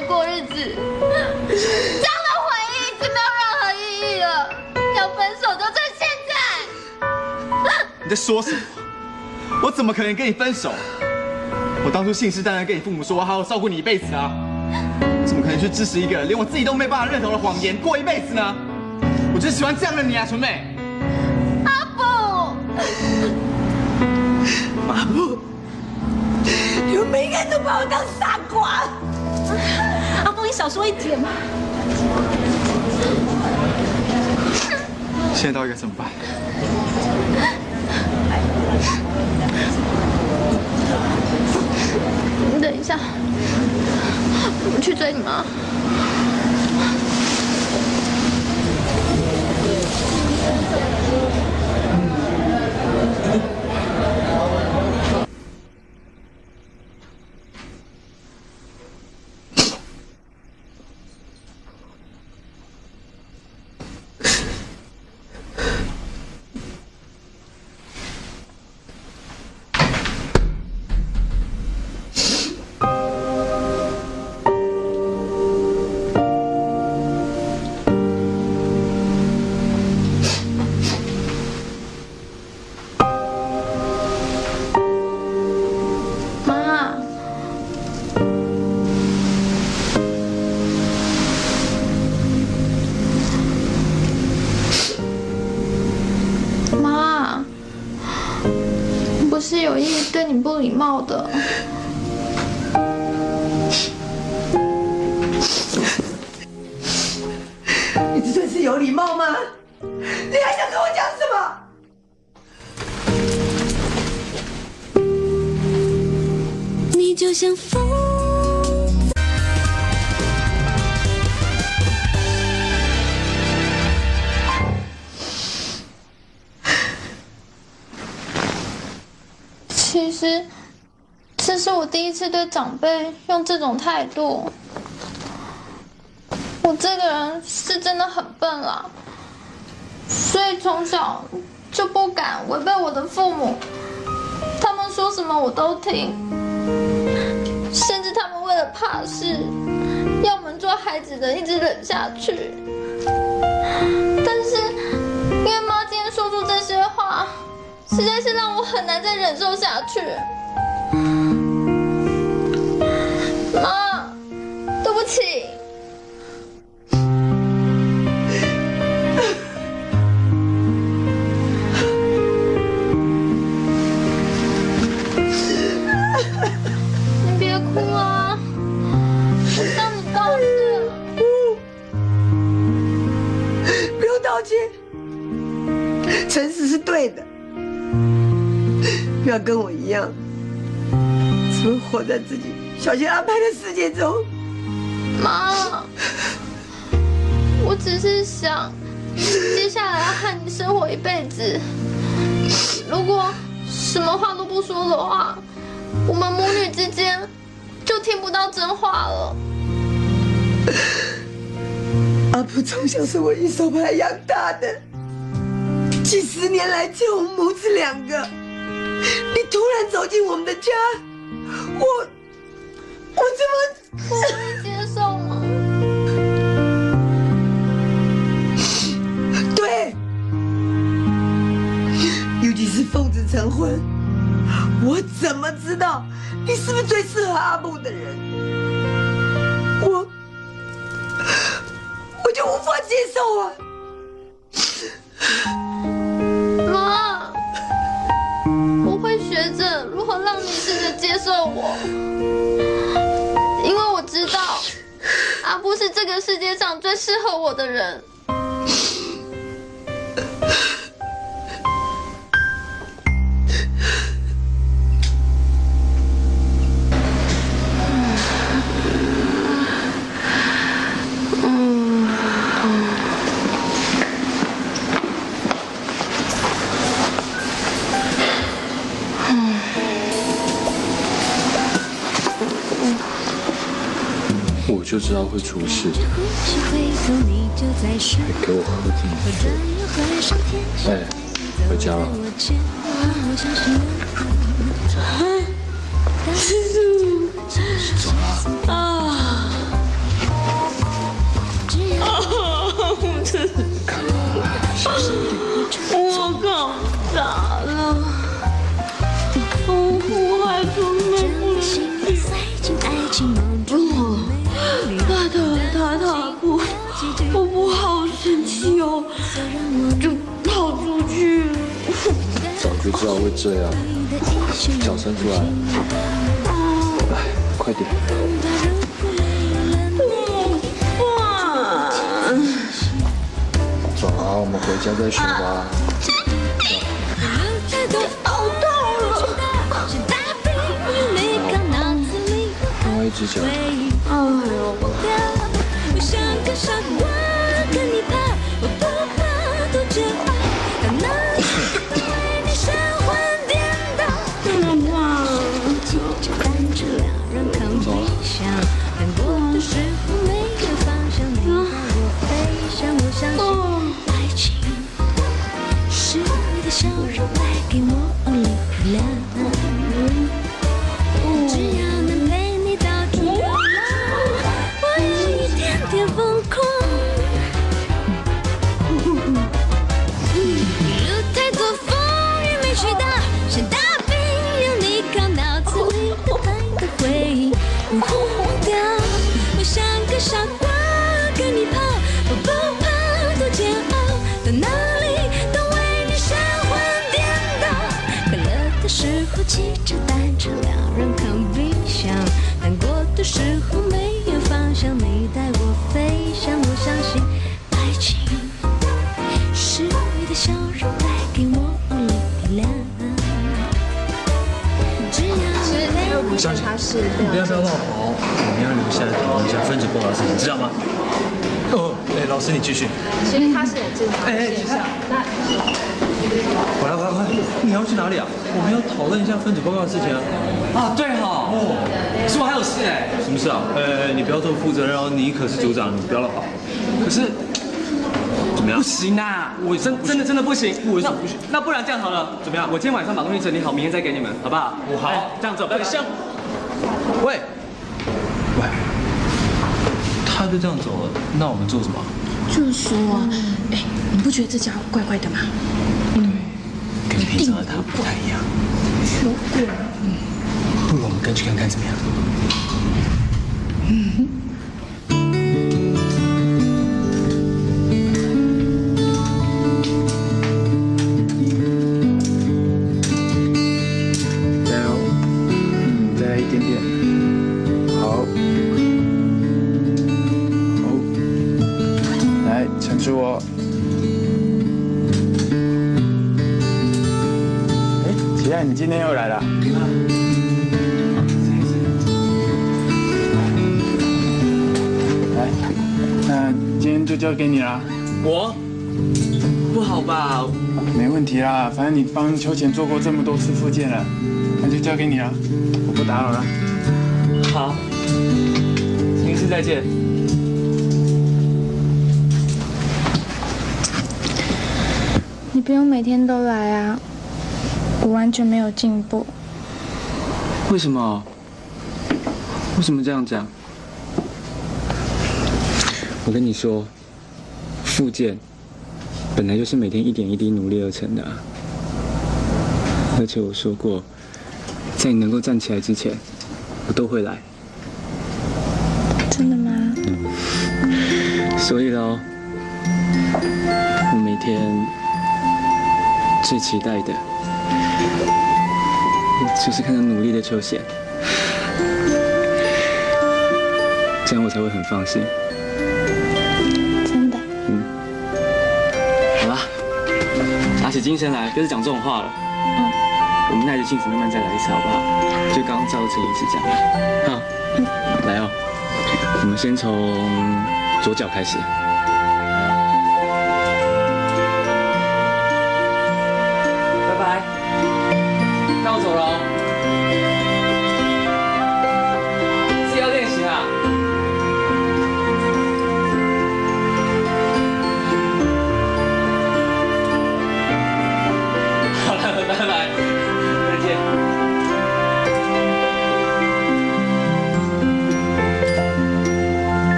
过日子，这样的回忆已经没有任何意义了。要分手就在现在。你在说什么？我怎么可能跟你分手？我当初信誓旦旦跟你父母说我好好照顾你一辈子啊，怎么可能去支持一个连我自己都没办法认同的谎言过一辈子呢？我就喜欢这样的你啊，纯美。阿布，阿布，你们每个人都把我当傻瓜。阿峰，你少说一点嘛。现在到底该怎么办？你等一下，我们去追你妈。妈，不礼貌的。长辈用这种态度。我这个人是真的很笨啦，所以从小就不敢违背我的父母，他们说什么我都听，甚至他们为了怕事，要我们做孩子的一直忍下去。但是，因为妈今天说出这些话，实在是让我很难再忍受下去。对不起。你别哭啊，我向你道歉。不用道歉，诚实是对的。不要跟我一样，只会活在自己小心安排的世界中。妈，我只是想接下来要和你生活一辈子。如果什么话都不说的话，我们母女之间就听不到真话了。阿普从小是我一手把他养大的，几十年来就我们母子两个。你突然走进我们的家，人？我我就无法接受啊！妈，我会学着如何让你试着接受我，因为我知道阿布是这个世界上最适合我的人。知道会出事，头你就在身还给我喝进去。又回家了。我牵我像是走了。啊，这样，脚伸出来，来，快点。走啊，我们回家再说吧。好痛了！另外一只脚。哎呦！要不要乱跑，我们要留下来讨论一下分子报告的事情，知道吗？哦，哎，老师你继续。其实他是有进哎哎，学校，那我来快来快来，你要去哪里啊？我们要讨论一下分子报告的事情啊。啊，对哈。哦，是我还有事哎。什么事啊？呃，你不要这么负责任哦，你可是组长，你不要乱跑。可是怎么样？不行啊，我真真的真的不行。为什么不行？那不然这样好了，怎么样？我今天晚上把东西整理好，明天再给你们，好不好？好，这样走，不要像。喂，喂，他就这样走了，那我们做什么？就是说啊，哎，你不觉得这家伙怪怪的吗？跟平常的他不太一样。有鬼。嗯，不如我们跟去看看怎么样？今天又来了。来，那今天就交给你了。我？不好吧？没问题啦，反正你帮秋钱做过这么多次复健了，那就交给你了，我不打扰了。好，明次再见。你不用每天都来啊，我完全没有进步。为什么？为什么这样讲？我跟你说，复健本来就是每天一点一滴努力而成的啊、而且我说过，在你能够站起来之前，我都会来。真的吗？所以喽，我每天最期待的，就是看到努力的秋贤，这样我才会很放心。真的。嗯。好了，打起精神来，不要再讲这种话了。嗯。我们耐着性子慢慢再来一次，好不好？就刚刚照陈医师讲的。好。来哦，我们先从左脚开始。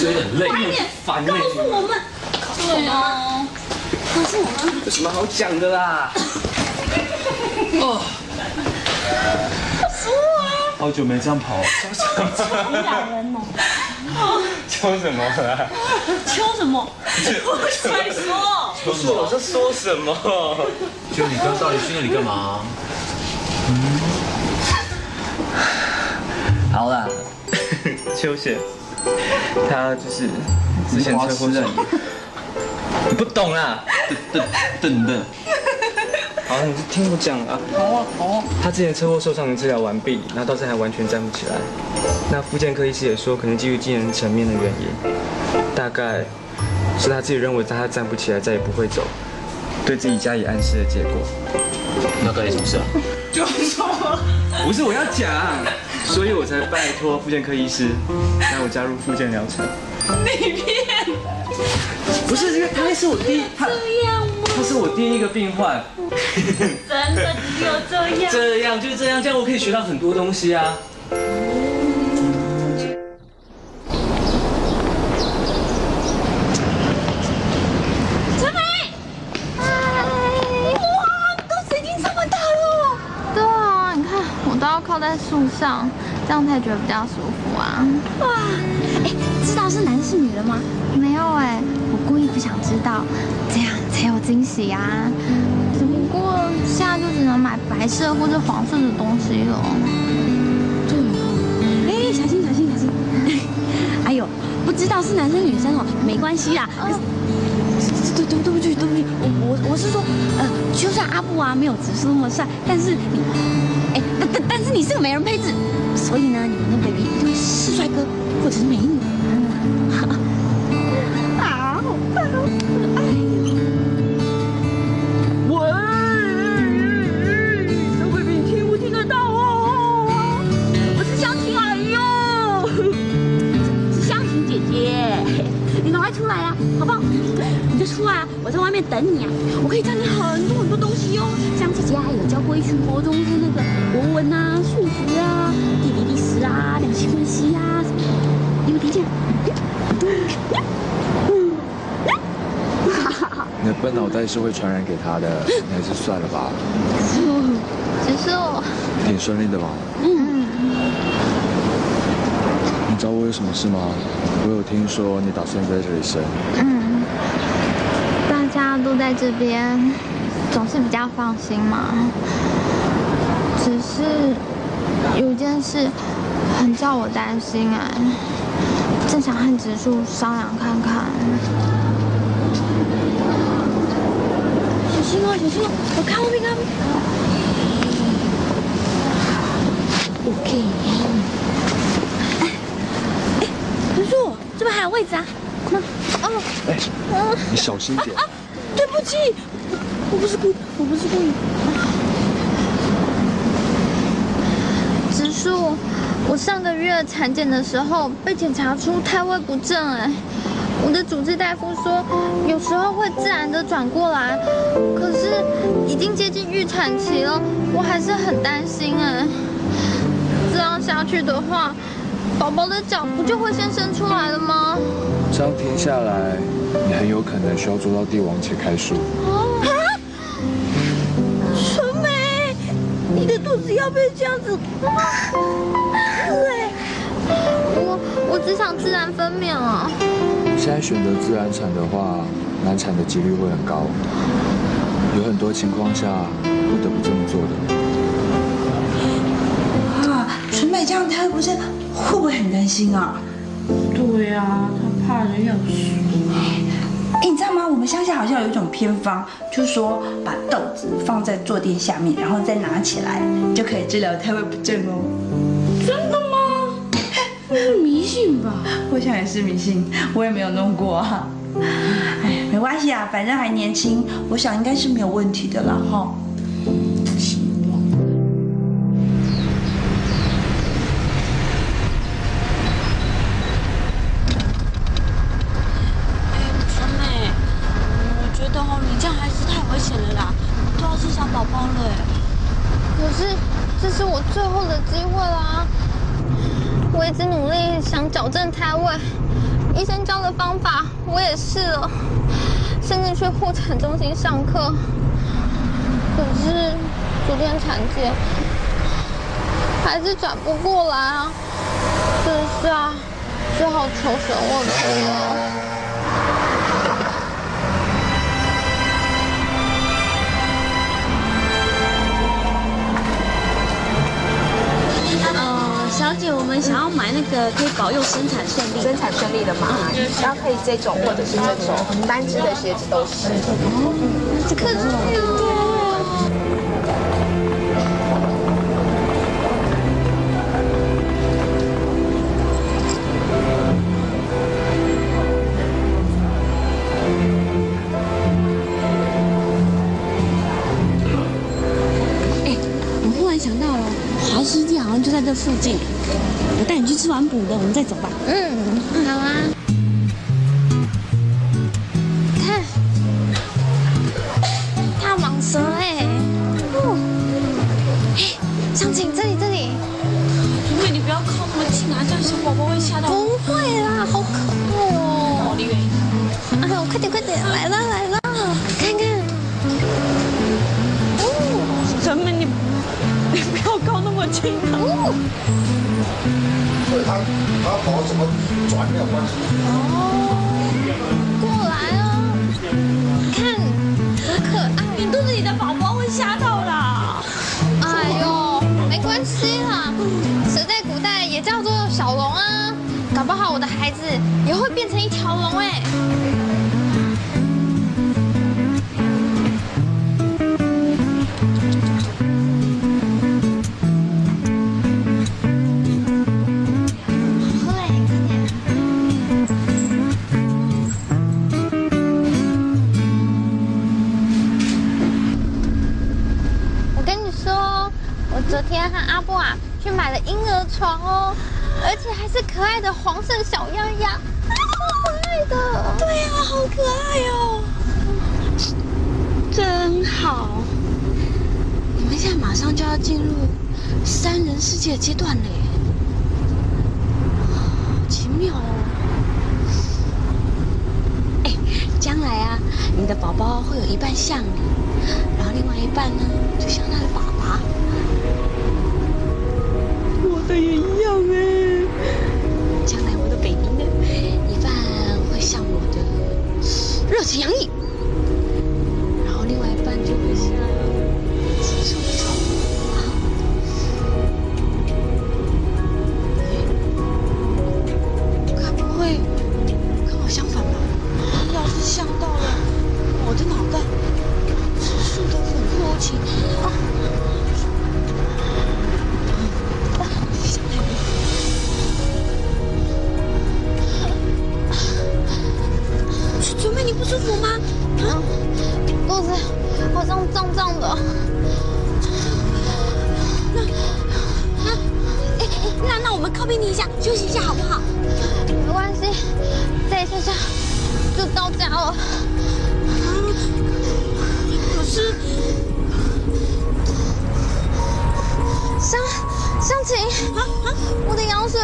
所以很累，快点烦告诉我们。对啊，告诉我们。有什么好讲的啦？哦，输啊！好久没这样跑，好咬人哦。说什么啦？秋什么？快说！不是我在说什么？就你刚到底去那里干嘛？好啦，秋雪，他就是之前车祸上，你不懂啦，等等等，好，你就听我讲啊。好啊，好啊。他之前车祸受伤治疗完毕，然后到现在还完全站不起来。那复健科医师也说，可能基于精神层面的原因，大概是他自己认为他站不起来，再也不会走，对自己加以暗示的结果。那干你什么事啊？就说不是我要讲，所以我才拜托复健科医师 让我加入复健疗程。你骗！不是因为他是我第一，他这样吗？他是我第一个病患。真的只有这样？这样就这样，这样我可以学到很多东西啊。靠在树上，这样才觉得比较舒服啊。哇，哎，知道是男是女了吗？没有哎，我故意不想知道，这样才有惊喜呀、只不过现在就只能买白色或者黄色的东西了。对哦，哎，小心小心小心！哎呦，不知道是男生女生哦，没关系啦。可是对对对不起对不起，我我我是说，呃，就算阿布啊没有直树那么帅，但是你，哎，但但但是你是个美人胚子，所以呢，你们的 baby 一定是帅哥或者是美女。啊，好棒哦！哎呦，喂，小贵宾，听不听得到哦？我是湘琴阿姨哦，是湘琴姐姐，你赶快出来啊，好不好？你就出来啊，我在外面等你啊，我可以教你很多很多东西哦。湘姐姐啊，有教过一群国中两性关系啊什么的，你有听见？你的笨脑袋是会传染给他的，你还是算了吧。只是我，挺顺利的吧。嗯，你找我有什么事吗？我有听说你打算在这里生。嗯，大家都在这边，总是比较放心嘛。只是有一件事很叫我担心哎，正想和植树商量看看。小心哦，小心哦！我看后面，看后面。OK。哎，植树，这边还有位置啊！那，哦，哎，嗯，你小心点。啊，对不起，我不是故意，我不是故意。叔，我上个月产检的时候被检查出胎位不正哎，我的主治大夫说有时候会自然的转过来，可是已经接近预产期了，我还是很担心哎。这样下去的话，宝宝的脚不就会先生出来了吗？这样停下来，你很有可能需要做到帝王切开术。要被这样子哎，我我只想自然分娩啊。现在选择自然产的话，难产的几率会很高，有很多情况下不得不这么做的。啊，纯美这样胎不是会不会很担心啊？对啊，他怕人要虚。我们乡下好像有一种偏方，就是说把豆子放在坐垫下面，然后再拿起来，就可以治疗胎位不正哦。真的吗？迷信吧？我想也是迷信，我也没有弄过啊。哎，没关系啊，反正还年轻，我想应该是没有问题的了哈。很中心上课，可是昨天产检还是转不过来啊，真是啊，只好求神问佛了。而且我们想要买那个可以保佑生产顺利。生产顺利的嘛然后可以这种或者是那种单只的鞋子都是。这个这个这么多啊我突然想到了华西街好像就在这附近。不了我们再走吧。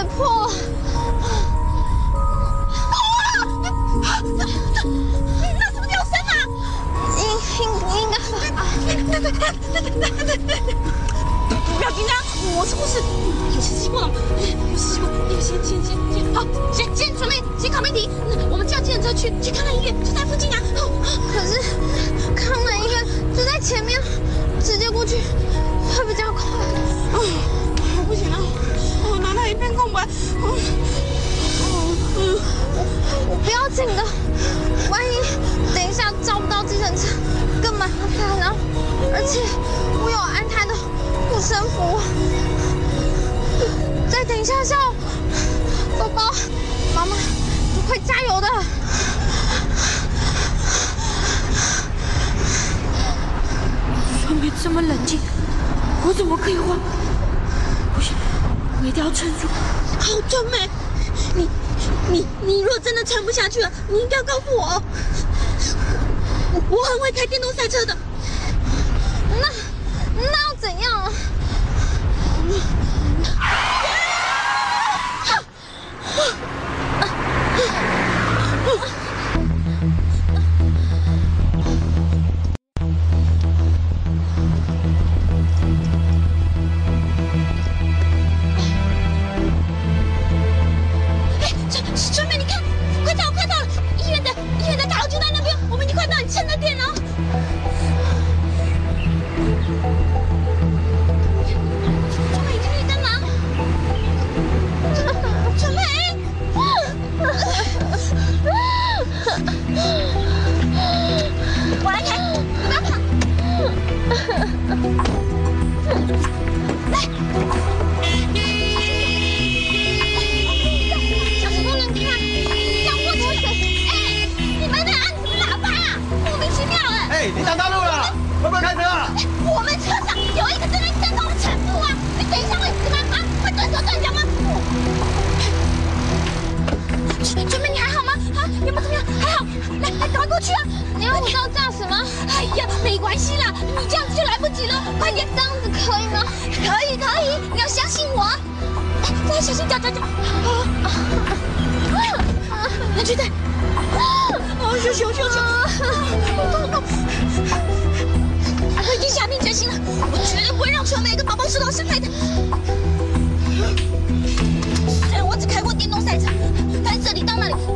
破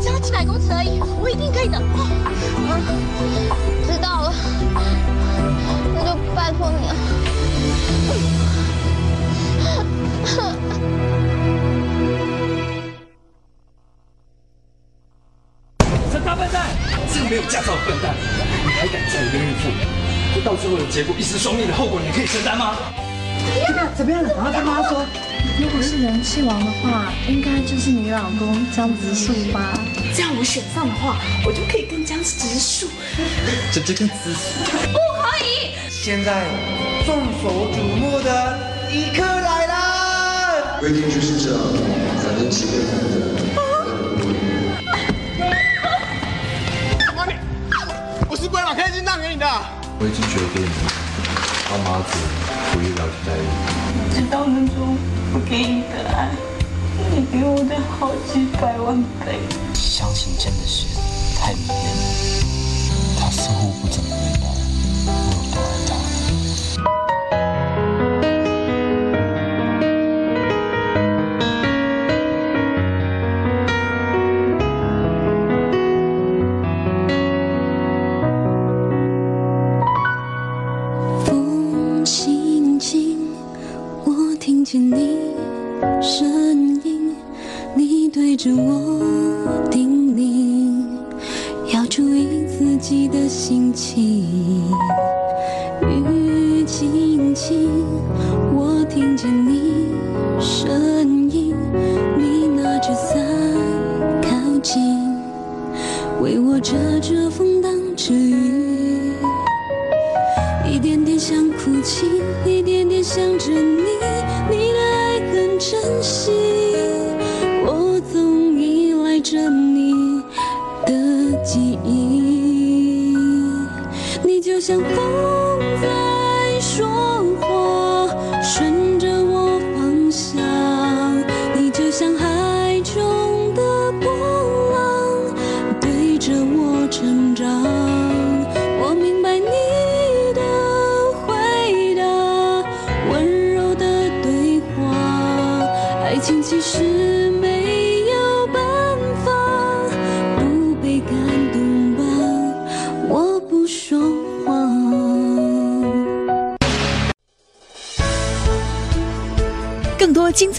加几百公尺而已，我一定可以的。嗯，知道了，那就拜托你了。这大笨蛋，这个没有驾照的笨蛋，你还敢载一个孕妇？这到最后的结果，一尸双命的后果，你可以承担吗？怎么样？怎么样了？然后他妈说。如果是人气王的话应该就是你老公江直树吧。这样我选上的话我就可以跟江直树。这这跟直树不可以。现在众所瞩目的一刻来了。规定就是这样反正几个人我是不会把开心让给你的。我已经决定帮妈子不会聊天。在一起。直到一分我给你的爱，你给我的好几百万倍。相信真的是太迷人，他似乎不怎么。